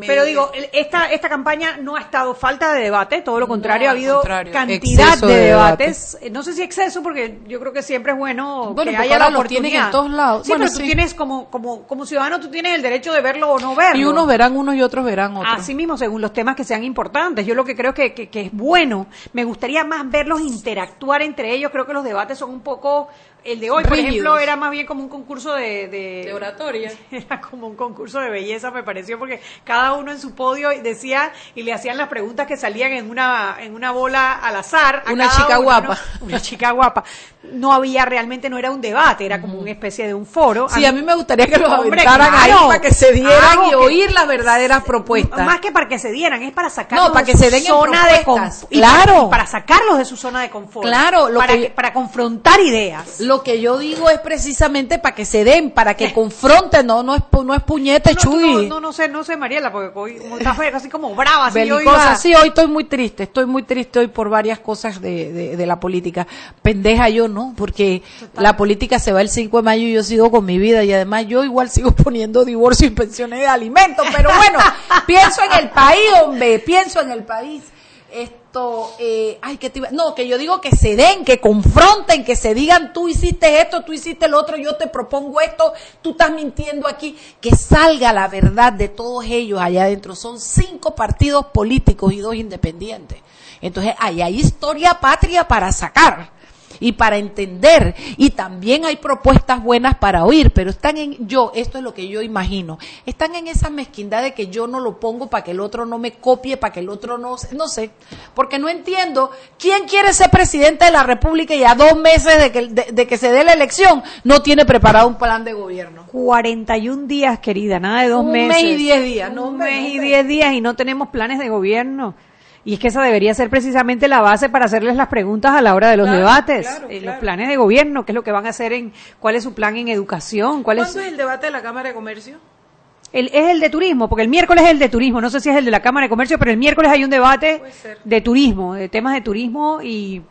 Pero digo, el- esta, esta campaña no ha estado falta de debate, todo lo contrario, No, ha habido contrario, cantidad exceso de, de debates. Eh, No sé si exceso, porque yo creo que siempre es bueno Bueno, que haya la ahora lo oportunidad. en todos lados. Sí, Bueno, pero tú tienes como, como, como ciudadano, tú tienes el derecho de verlo o no verlo. y unos verán unos y otros verán otros. Así mismo, según los temas que sean importantes. Yo lo que creo que, que, que es bueno, me gustaría más verlos interactuar entre ellos. Creo que los debates son un poco... El de hoy, por ejemplo, era más bien como un concurso de... De, De oratoria. Era como un concurso de belleza, me pareció, porque cada uno en su podio decía y le hacían las preguntas que salían en una, en una bola al azar. a Una chica uno, guapa. ¿no? Una chica guapa. No había realmente, no era un debate, era como una especie de un foro. Sí, a mí me gustaría que los Hombre, aventaran ahí para que se dieran y oír las verdaderas propuestas. Más que para que se dieran, es para sacarlos No, para de que su se den en zona de confort. Claro. Para sacarlos de su zona de confort. Claro, lo para, que- para confrontar ideas. Lo que yo digo es precisamente para que se den, para que confronten, no, no es, no es puñete, No, Chuy. no, no, no sé, no sé, Mariela, porque hoy como estás así como brava, así yo Belicosa. iba- Sí, hoy estoy muy triste, estoy muy triste hoy por varias cosas de, de, de la política. Pendeja yo, ¿no? Porque la política se va el 5 de mayo y yo sigo con mi vida y además yo igual sigo poniendo divorcio y pensiones de alimentos. Pero bueno, pienso en el país, hombre, pienso en el país. Esto, eh, ay, que te iba- no, que yo digo que se den, que confronten, que se digan, tú hiciste esto, tú hiciste lo otro, yo te propongo esto, tú estás mintiendo aquí, que salga la verdad de todos ellos allá adentro. Son cinco partidos políticos y dos independientes. Entonces, ahí hay historia patria para sacar y para entender y también hay propuestas buenas para oír, pero están en yo, esto es lo que yo imagino, están en esa mezquindad de que yo no lo pongo para que el otro no me copie, para que el otro no, no sé, porque no entiendo quién quiere ser presidente de la República y a dos meses de que, de, de que se dé la elección no tiene preparado un plan de gobierno. 41 días, querida, nada de dos Un meses. mes y diez días, no, Un mes y hombre. 10 días y no tenemos planes de gobierno. Y es que esa debería ser precisamente la base para hacerles las preguntas a la hora de los Claro, debates. claro, Eh, Los planes de gobierno, qué es lo que van a hacer en, cuál es su plan en educación, cuál es... ¿Cuándo es el debate de la Cámara de Comercio? El- es el de turismo, porque el miércoles es el de turismo, no sé si es el de la Cámara de Comercio, pero el miércoles hay un debate de turismo, de temas de turismo y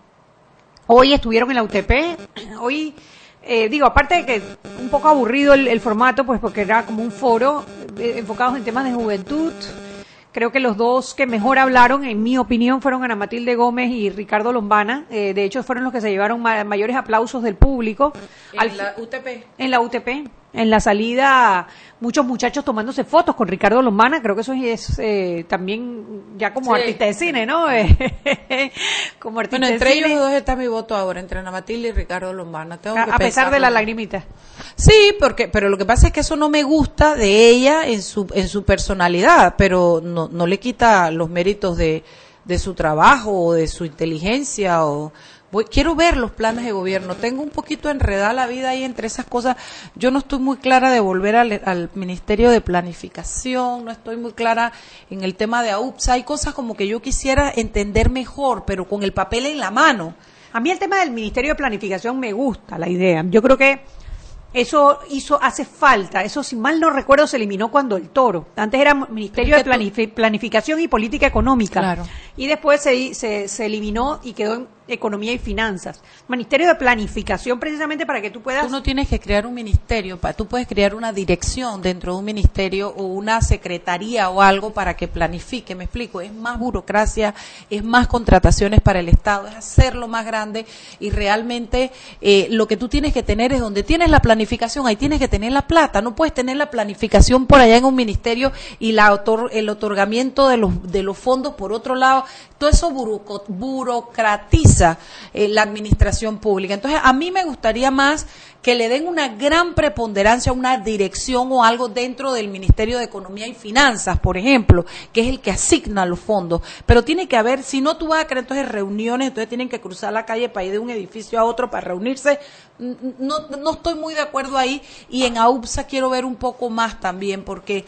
hoy estuvieron en la UTP, hoy, eh, digo, aparte de que un poco aburrido el, el formato, pues porque era como un foro eh, enfocados en temas de juventud, Creo que los dos que mejor hablaron, en mi opinión, fueron Ana Matilde Gómez y Ricardo Lombana. Eh, de hecho, fueron los que se llevaron ma- mayores aplausos del público. Al En la UTP. en la UTP. En la salida, muchos muchachos tomándose fotos con Ricardo Lombana. Creo que eso es eh, también ya como Sí. artista de cine, ¿no? como artista Bueno, de entre cine. ellos dos está mi voto ahora, entre Ana Matilde y Ricardo Lombana. Tengo a, que a pesar de la lagrimita. Sí, porque, pero lo que pasa es que eso no me gusta de ella en su, en su personalidad, pero no, no le quita los méritos de, de su trabajo o de su inteligencia o, voy- quiero ver los planes de gobierno. Tengo un poquito enredada la vida ahí entre esas cosas. Yo no estoy muy clara de volver al, al Ministerio de Planificación, no estoy muy clara en el tema de AUPSA. Hay cosas como que yo quisiera entender mejor, pero con el papel en la mano. A mí el tema del Ministerio de Planificación me gusta la idea. Yo creo que eso hizo hace falta. Eso, si mal no recuerdo, se eliminó cuando el toro. Antes era Ministerio de Pero es que Planifi- Planificación y Política Económica. Claro. Y después se, se, se eliminó y quedó en Economía y Finanzas. Ministerio de Planificación, precisamente para que tú puedas. Tú no tienes que crear un ministerio, tú puedes crear una dirección dentro de un ministerio o una secretaría o algo para que planifique, me explico, es más burocracia, es más contrataciones para el Estado, es hacerlo más grande y realmente eh, lo que tú tienes que tener es donde tienes la planificación, ahí tienes que tener la plata, no puedes tener la planificación por allá en un ministerio y la otor- el otorgamiento de los, de los fondos por otro lado, todo eso buroco- eh, la administración pública. Entonces, a mí me gustaría más que le den una gran preponderancia a una dirección o algo dentro del Ministerio de Economía y Finanzas, por ejemplo, que es el que asigna los fondos. Pero tiene que haber, si no tú vas a crear entonces reuniones, entonces tienen que cruzar la calle para ir de un edificio a otro para reunirse. No, no estoy muy de acuerdo ahí y en AUPSA quiero ver un poco más también porque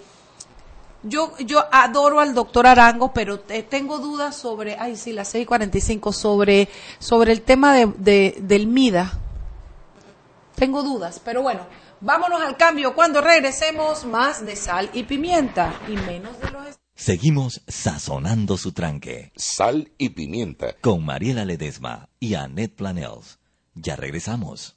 yo, yo adoro al doctor Arango, pero te- tengo dudas sobre, ay sí, las 6.45, sobre, sobre el tema de, de- del MIDA. Tengo dudas, pero bueno, vámonos al cambio. Cuando regresemos, más de sal y pimienta y menos de los... Seguimos sazonando su tranque. Sal y pimienta. Con Mariela Ledesma y Annette Planels. Ya regresamos.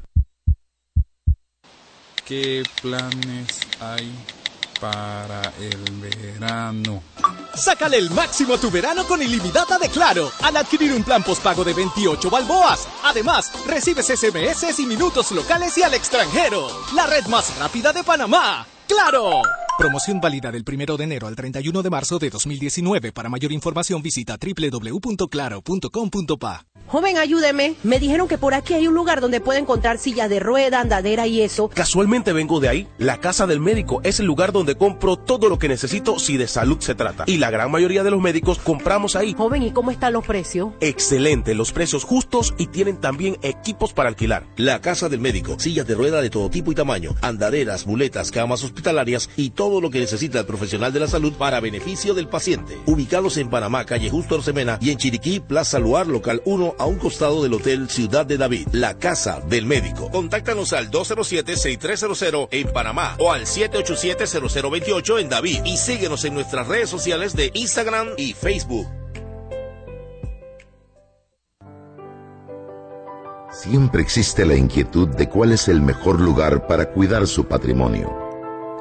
¿Qué planes hay para el verano? Sácale el máximo a tu verano con ilimitada de Claro al adquirir un plan postpago de 28 balboas. Además, recibes SMS y minutos locales y al extranjero. La red más rápida de Panamá. ¡Claro! Promoción válida del 1 de enero al 31 de marzo de 2019. Para mayor información visita www.claro.com.pa. Joven, ayúdeme. Me dijeron que por aquí hay un lugar donde puede encontrar sillas de rueda, andadera y eso. Casualmente vengo de ahí. La casa del médico es el lugar donde compro todo lo que necesito si de salud se trata. Y la gran mayoría de los médicos compramos ahí. Joven, ¿y cómo están los precios? Excelente, los precios justos y tienen también equipos para alquilar. La casa del médico, sillas de rueda de todo tipo y tamaño, andaderas, muletas, camas hospitalarias y todo lo que necesita el profesional de la salud para beneficio del paciente. Ubicados en Panamá, calle Justo Arsemena y en Chiriquí, Plaza Luar, local 1 a un costado del Hotel Ciudad de David, la casa del médico. Contáctanos al 207-6300 en Panamá o al 787-0028 en David y síguenos en nuestras redes sociales de Instagram y Facebook. Siempre existe la inquietud de cuál es el mejor lugar para cuidar su patrimonio.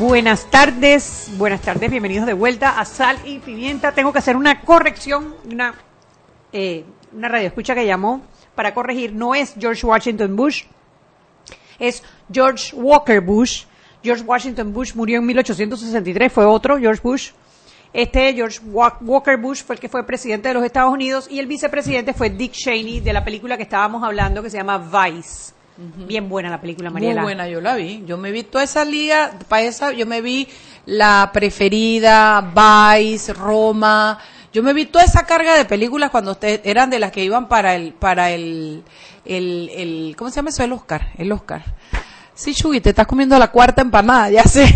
Buenas tardes, buenas tardes, bienvenidos de vuelta a Sal y Pimienta. Tengo que hacer una corrección, una, eh, una radio escucha que llamó para corregir. No es George Washington Bush, es George Walker Bush. George Washington Bush murió en 1863, fue otro, George Bush. Este George Wa- Walker Bush fue el que fue presidente de los Estados Unidos y el vicepresidente fue Dick Cheney de la película que estábamos hablando que se llama Vice. Bien buena la película, Mariela. Muy buena, yo la vi. Yo me vi toda esa liga, para esa, yo me vi La Preferida, Vice, Roma. Yo me vi toda esa carga de películas cuando ustedes eran de las que iban para el, para el, el, el, ¿cómo se llama eso? El Oscar, el Oscar. Sí, Chuy, te estás comiendo la cuarta empanada, ya sé.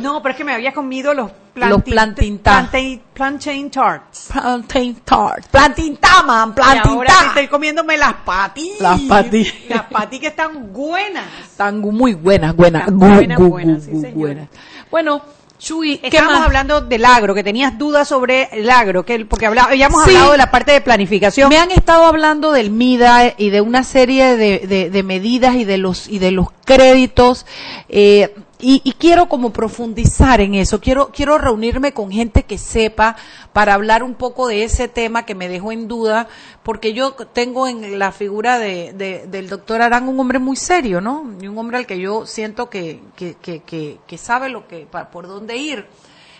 No, pero es que me había comido los Los plantain plantain, plantain tarts. Plantain tart. Plantain taman, Y ahora sí estoy comiéndome las patis. Las patis. Las patis que están buenas. Están muy buenas, buenas. Gu- buenas, gu- buenas, gu- sí, buenas. Bueno, Chuy, ¿qué Estábamos más? hablando del agro, que tenías dudas sobre el agro, que porque habla- habíamos Sí. hablado de la parte de planificación. Me han estado hablando del MIDA y de una serie de, de- de medidas y de los y de los créditos eh, y, y quiero como profundizar en eso. Quiero quiero reunirme con gente que sepa para hablar un poco de ese tema que me dejó en duda, porque yo tengo en la figura de, de- del doctor Arán un hombre muy serio, ¿no? Y un hombre al que yo siento que que, que, sabe lo que pa- por dónde ir.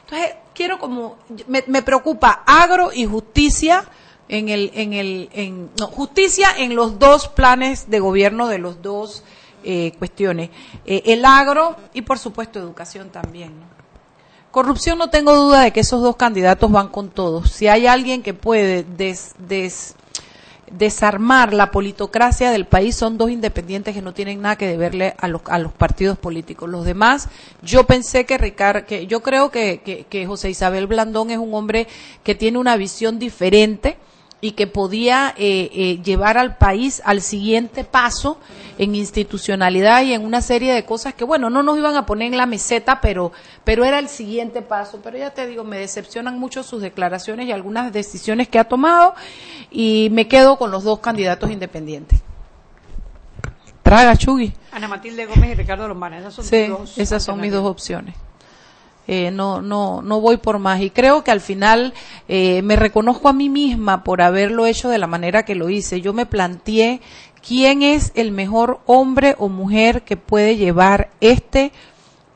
Entonces, quiero como, me, me preocupa agro y justicia en el, en el, en, no, justicia en los dos planes de gobierno de los dos eh, cuestiones. Eh, el agro y por supuesto educación también. Corrupción no tengo duda de que esos dos candidatos van con todos. Si hay alguien que puede des, des- desarmar la politocracia del país son dos independientes que no tienen nada que deberle a los, a los partidos políticos. Los demás, yo pensé que Ricardo, que yo creo que, que José Isabel Blandón es un hombre que tiene una visión diferente y que podía eh, eh, llevar al país al siguiente paso en institucionalidad y en una serie de cosas que, bueno, no nos iban a poner en la meseta, pero, pero era el siguiente paso. Pero ya te digo, me decepcionan mucho sus declaraciones y algunas decisiones que ha tomado y me quedo con los dos candidatos independientes. Traga, Chugui. Ana Matilde Gómez y Ricardo Lombana, esas son Sí, tus dos esas son mis dos opciones. Eh, no, no, no voy por más. Y creo que al final eh, me reconozco a mí misma por haberlo hecho de la manera que lo hice. Yo me planteé quién es el mejor hombre o mujer que puede llevar este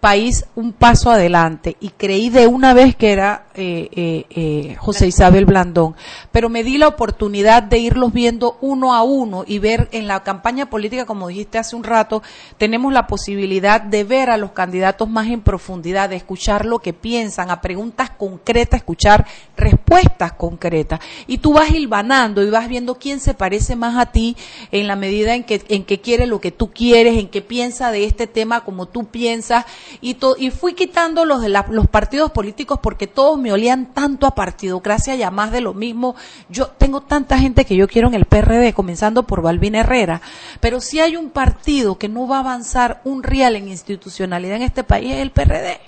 país un paso adelante y creí de una vez que era eh, eh, eh, José Isabel Blandón, pero me di la oportunidad de irlos viendo uno a uno y ver en la campaña política, como dijiste hace un rato, tenemos la posibilidad de ver a los candidatos más en profundidad, de escuchar lo que piensan, a preguntas concretas, escuchar respuestas concretas. Y tú vas hilvanando y vas viendo quién se parece más a ti en la medida en que, en que quiere lo que tú quieres, en que piensa de este tema como tú piensas. Y, to- y fui quitando los de la- los partidos políticos porque todos me olían tanto a partidocracia y a más de lo mismo. Yo tengo tanta gente que yo quiero en el PRD, comenzando por Balvin Herrera. Pero si hay un partido que no va a avanzar un real en institucionalidad en este país es el PRD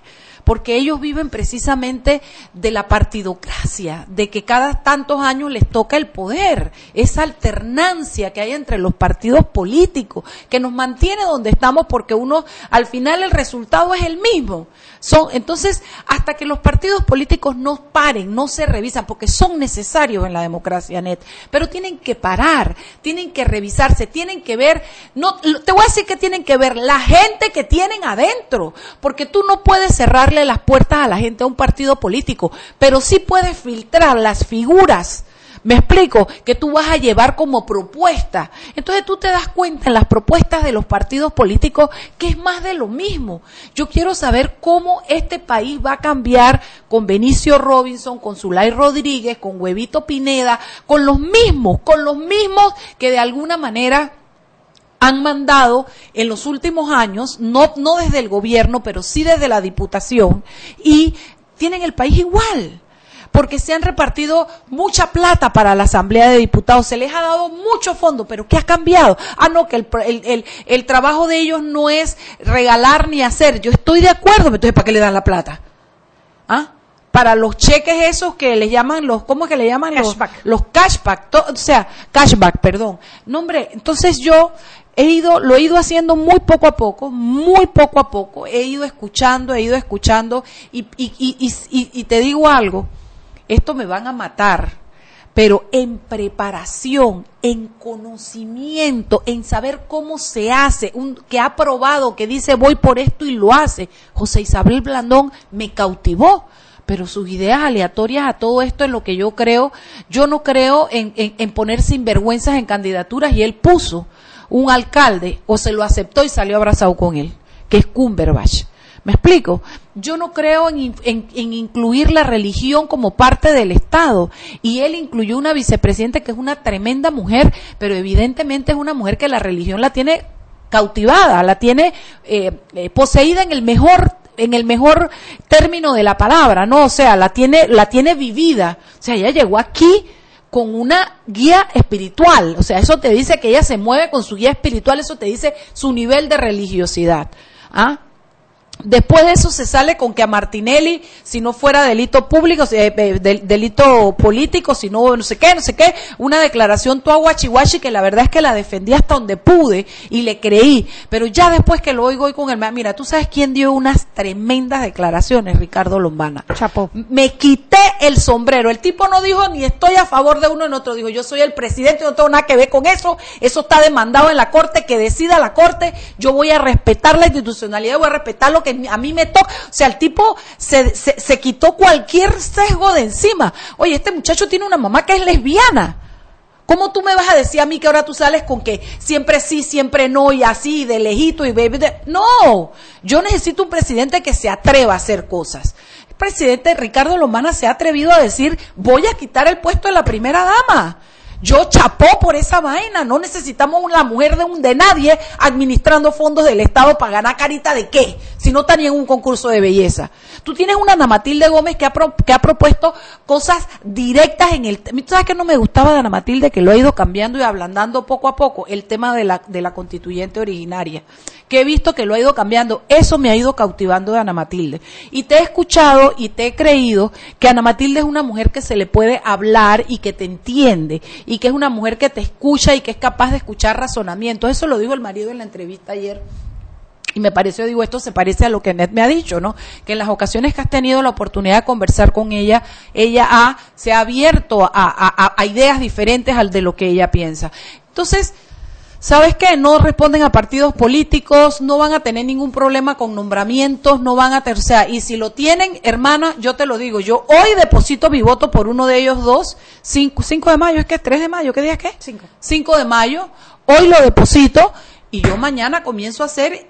porque ellos viven precisamente de la partidocracia, de que cada tantos años les toca el poder, esa alternancia que hay entre los partidos políticos, que nos mantiene donde estamos porque uno, al final el resultado es el mismo. Son, entonces, hasta que los partidos políticos no paren, no se revisan, porque son necesarios en la democracia net, pero tienen que parar, tienen que revisarse, tienen que ver, no, te voy a decir que tienen que ver la gente que tienen adentro, porque tú no puedes cerrarle las puertas a la gente a un partido político, pero sí puedes filtrar las figuras. Me explico, que tú vas a llevar como propuesta. Entonces tú te das cuenta en las propuestas de los partidos políticos que es más de lo mismo. Yo quiero saber cómo este país va a cambiar con Benicio Robinson, con Zulay Rodríguez, con Huevito Pineda, con los mismos, con los mismos que de alguna manera han mandado en los últimos años, no, no desde el gobierno, pero sí desde la diputación, y tienen el país igual porque se han repartido mucha plata para la Asamblea de Diputados, se les ha dado mucho fondo, pero ¿qué ha cambiado? Ah, no, que el, el, el, el trabajo de ellos no es regalar ni hacer. Yo estoy de acuerdo, entonces ¿para qué le dan la plata? Para los cheques esos que le llaman los, ¿cómo es que le llaman? Cashback. Los, los cashback, to- o sea, cashback, perdón. No, hombre, entonces yo he ido, lo he ido haciendo muy poco a poco, muy poco a poco, he ido escuchando, he ido escuchando, y, y, y, y, y- y te digo algo, esto me van a matar, pero en preparación, en conocimiento, en saber cómo se hace, un, que ha probado, que dice voy por esto y lo hace, José Isabel Blandón me cautivó. Pero sus ideas aleatorias a todo esto en lo que yo creo, yo no creo en, en, poner sinvergüenzas en candidaturas y él puso un alcalde o se lo aceptó y salió abrazado con él, que es Cumberbatch. ¿Me explico? Yo no creo en- en incluir la religión como parte del Estado. Y él incluyó una vicepresidenta que es una tremenda mujer, pero evidentemente es una mujer que la religión la tiene cautivada, la tiene eh, eh, poseída en el mejor en el mejor término de la palabra, ¿no? O sea, la tiene la tiene vivida. O sea, ella llegó aquí con una guía espiritual. O sea, eso te dice que ella se mueve con su guía espiritual, eso te dice su nivel de religiosidad. ¿Ah? Después de eso se sale con que a Martinelli, si no fuera delito público, eh, eh, del- delito político, si no, no sé qué, no sé qué, una declaración toda guachihuachi que la verdad es que la defendí hasta donde pude y le creí. Pero ya después que lo oigo hoy con el mira, tú sabes quién dio unas tremendas declaraciones, Ricardo Lombana. Chapo. Me quité el sombrero. El tipo no dijo ni estoy a favor de uno en otro, dijo yo soy el presidente, no tengo nada que ver con eso, eso está demandado en la corte, que decida la corte, yo voy a respetar la institucionalidad, voy a respetar lo que a mí me toca. O sea, el tipo se, se, se quitó cualquier sesgo de encima. Oye, este muchacho tiene una mamá que es lesbiana. ¿Cómo tú me vas a decir a mí que ahora tú sales con que siempre sí, siempre no y así, de lejito y baby? de- No, yo necesito un presidente que se atreva a hacer cosas. El presidente Ricardo Lomana se ha atrevido a decir, voy a quitar el puesto de la primera dama. Yo chapó por esa vaina, no necesitamos una mujer de, un, de nadie administrando fondos del Estado para ganar carita de qué, si no está ni en un concurso de belleza. Tú tienes una Ana Matilde Gómez que ha, pro- que ha propuesto cosas directas en el... ¿Tú sabes que no me gustaba de Ana Matilde? Que lo ha ido cambiando y ablandando poco a poco el tema de la, de la constituyente originaria. Que he visto que lo ha ido cambiando. Eso me ha ido cautivando de Ana Matilde. Y te he escuchado y te he creído que Ana Matilde es una mujer que se le puede hablar y que te entiende. Y que es una mujer que te escucha y que es capaz de escuchar razonamientos. Eso lo dijo el marido en la entrevista ayer. Y me pareció, digo, esto se parece a lo que Ned me ha dicho, ¿no? Que en las ocasiones que has tenido la oportunidad de conversar con ella, ella ha, se ha abierto a- a ideas diferentes al de lo que ella piensa. Entonces, ¿sabes qué? No responden a partidos políticos, no van a tener ningún problema con nombramientos, no van a sea, y si lo tienen, hermana, yo te lo digo, yo hoy deposito mi voto por uno de ellos dos, 5 de mayo, ¿es que 3 de mayo? ¿Qué día es que? 5. 5 de mayo, hoy lo deposito y yo mañana comienzo a hacer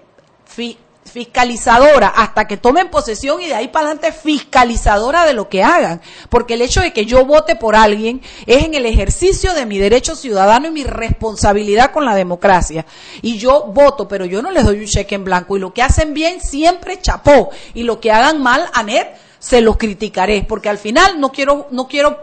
fiscalizadora hasta que tomen posesión y de ahí para adelante fiscalizadora de lo que hagan. Porque el hecho de que yo vote por alguien es en el ejercicio de mi derecho ciudadano y mi responsabilidad con la democracia. Y yo voto, pero yo no les doy un cheque en blanco. Y lo que hacen bien siempre chapó. Y lo que hagan mal, Anet, se los criticaré. Porque al final no quiero, no quiero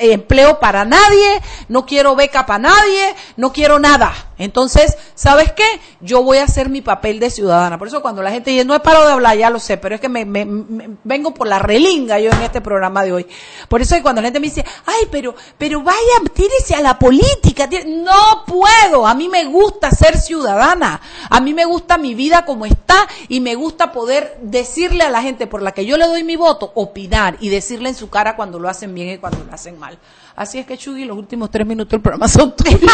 eh, empleo para nadie, no quiero beca para nadie, no quiero nada. Entonces, ¿sabes qué? Yo voy a hacer mi papel de ciudadana. Por eso cuando la gente dice, no he parado de hablar, ya lo sé, pero es que me, me- me- vengo por la relinga yo en este programa de hoy. Por eso que cuando la gente me dice, ay, pero, pero vaya, tírese a la política. tire-". No puedo. A mí me gusta ser ciudadana. A mí me gusta mi vida como está y me gusta poder decirle a la gente por la que yo le doy mi voto, opinar y decirle en su cara cuando lo hacen bien y cuando lo hacen mal. Así es que, Chugui, los últimos tres minutos del programa son tuyos.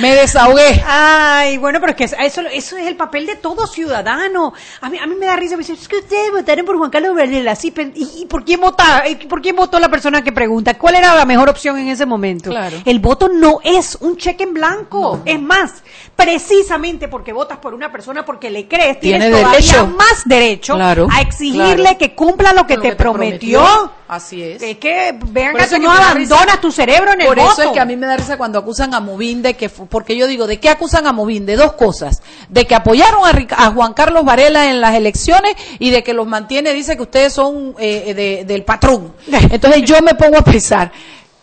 Me desahogué. Ay, bueno, pero es que eso, eso es el papel de todo ciudadano. A mí, a mí me da risa, me dicen, es que ustedes votaron por Juan Carlos Varela, sí, ¿y, y por quién vota, por quién votó la persona que pregunta? ¿Cuál era la mejor opción en ese momento? Claro. El voto no es un cheque en blanco. Es más, precisamente porque votas por una persona porque le crees, tienes Tiene todavía derecho. más derecho Claro, a exigirle claro. que cumpla lo que Lo te que te prometió. Así es. Es que vean Por que no risa. abandonas tu cerebro en el Por voto. eso es que a mí me da risa cuando acusan a Movín de que, fu- porque yo digo, ¿de qué acusan a Movín? De dos cosas. De que apoyaron a, Juan Carlos Varela en las elecciones y de que los mantiene, dice que ustedes son eh, de- del patrón. Entonces yo me pongo a pensar,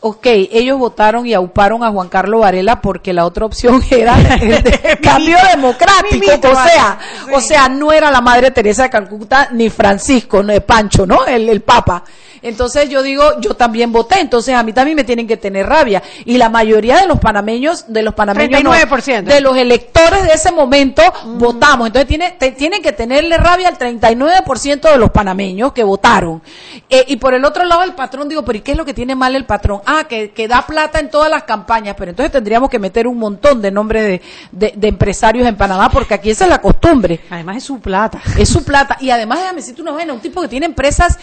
ok, ellos votaron y auparon a Juan Carlos Varela porque la otra opción era el de cambio democrático. Mimito, o sea, o sea, no era la madre Teresa de Calcuta ni Francisco, no de Pancho, ¿no? El, el Papa. Entonces yo digo, yo también voté, entonces a mí también me tienen que tener rabia. Y la mayoría de los panameños, de los panameños, no, 39%. de los electores de ese momento, votamos. Entonces tiene, te- tienen que tenerle rabia al 39% de los panameños que votaron. Eh, y por el otro lado, el patrón, digo, pero ¿y qué es lo que tiene mal el patrón? Ah, que, que da plata en todas las campañas, pero entonces tendríamos que meter un montón de nombres de, de, de empresarios en Panamá, porque aquí esa es la costumbre. Además es su plata. Es su plata. Y además, déjame decirte una vaina, un tipo que tiene empresas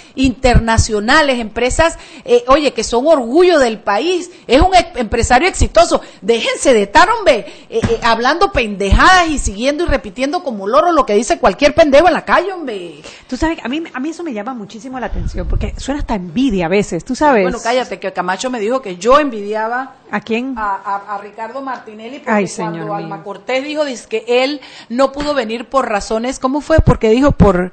internacionales, empresas, eh, oye, que son orgullo del país, es un ex- empresario exitoso. Déjense de estar, hombre, eh, eh, hablando pendejadas y siguiendo y repitiendo como loro lo que dice cualquier pendejo en la calle, hombre. Tú sabes, a mí, a mí eso me llama muchísimo la atención, porque suena hasta envidia a veces, tú sabes. Bueno, cállate, que Camacho me dijo que yo envidiaba ¿A quién? a, a- a Ricardo Martinelli porque Ay, cuando señor Alma mío. Cortés dijo dice que él no pudo venir por razones, ¿cómo fue? Porque dijo por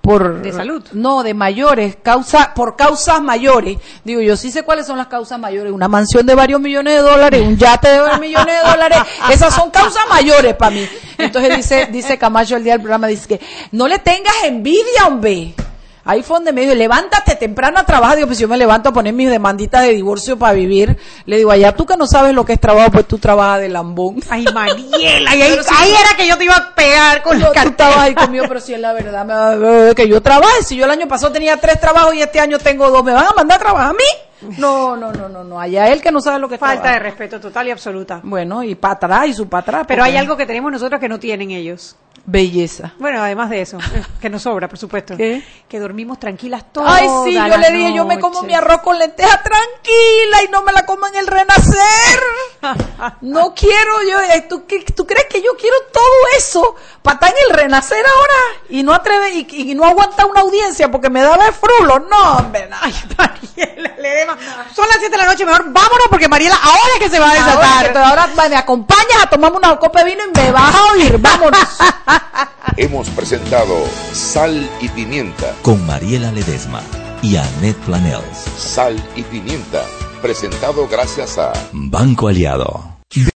por De salud. No, de mayores, causa por causas mayores. Digo, yo sí sé cuáles son las causas mayores, una mansión de varios millones de dólares, un yate de varios millones de dólares, esas son causas mayores para mí. Entonces dice dice Camacho el día del programa dice que no le tengas envidia, hombre. Ahí fue donde me dijo, levántate temprano a trabajar. Digo, pues yo me levanto a poner mis demanditas de divorcio para vivir. Le digo, allá tú que no sabes lo que es trabajo, pues tú trabajas de lambón. Ay, Mariela, y ahí, era que yo te iba a pegar con No, los tú estabas ahí conmigo, pero si es la verdad, me va- que yo trabaje. Si yo el año pasado tenía tres trabajos y este año tengo dos, ¿me van a mandar a trabajar a mí? No, no, no, no, no. Allá él que no sabe lo que Falta de respeto total y absoluta. Bueno, y para atrás y su para atrás. Pero hay algo que tenemos nosotros que no tienen ellos. Belleza. Bueno, además de eso, que nos sobra, por supuesto. ¿Qué? Que dormimos tranquilas todas Ay, sí, yo le dije, yo me como mi arroz con lenteja tranquila y no me la como en el renacer. No quiero yo, eh, ¿tú, qué- ¿tú crees que yo quiero todo eso para estar en el renacer ahora? Y no atreve, y, y no aguanta una audiencia porque me daba el frulo. No, hombre, no. Ay, Son las 7 de la noche, mejor vámonos porque Mariela ahora es que se va a Ahora, desatar. te- ahora me acompañas a tomarme una copa de vino y me vas a oír. Vámonos. Hemos presentado Sal y Pimienta. Con Mariela Ledesma y Annette Planels. Sal y Pimienta. Presentado gracias a Banco Aliado.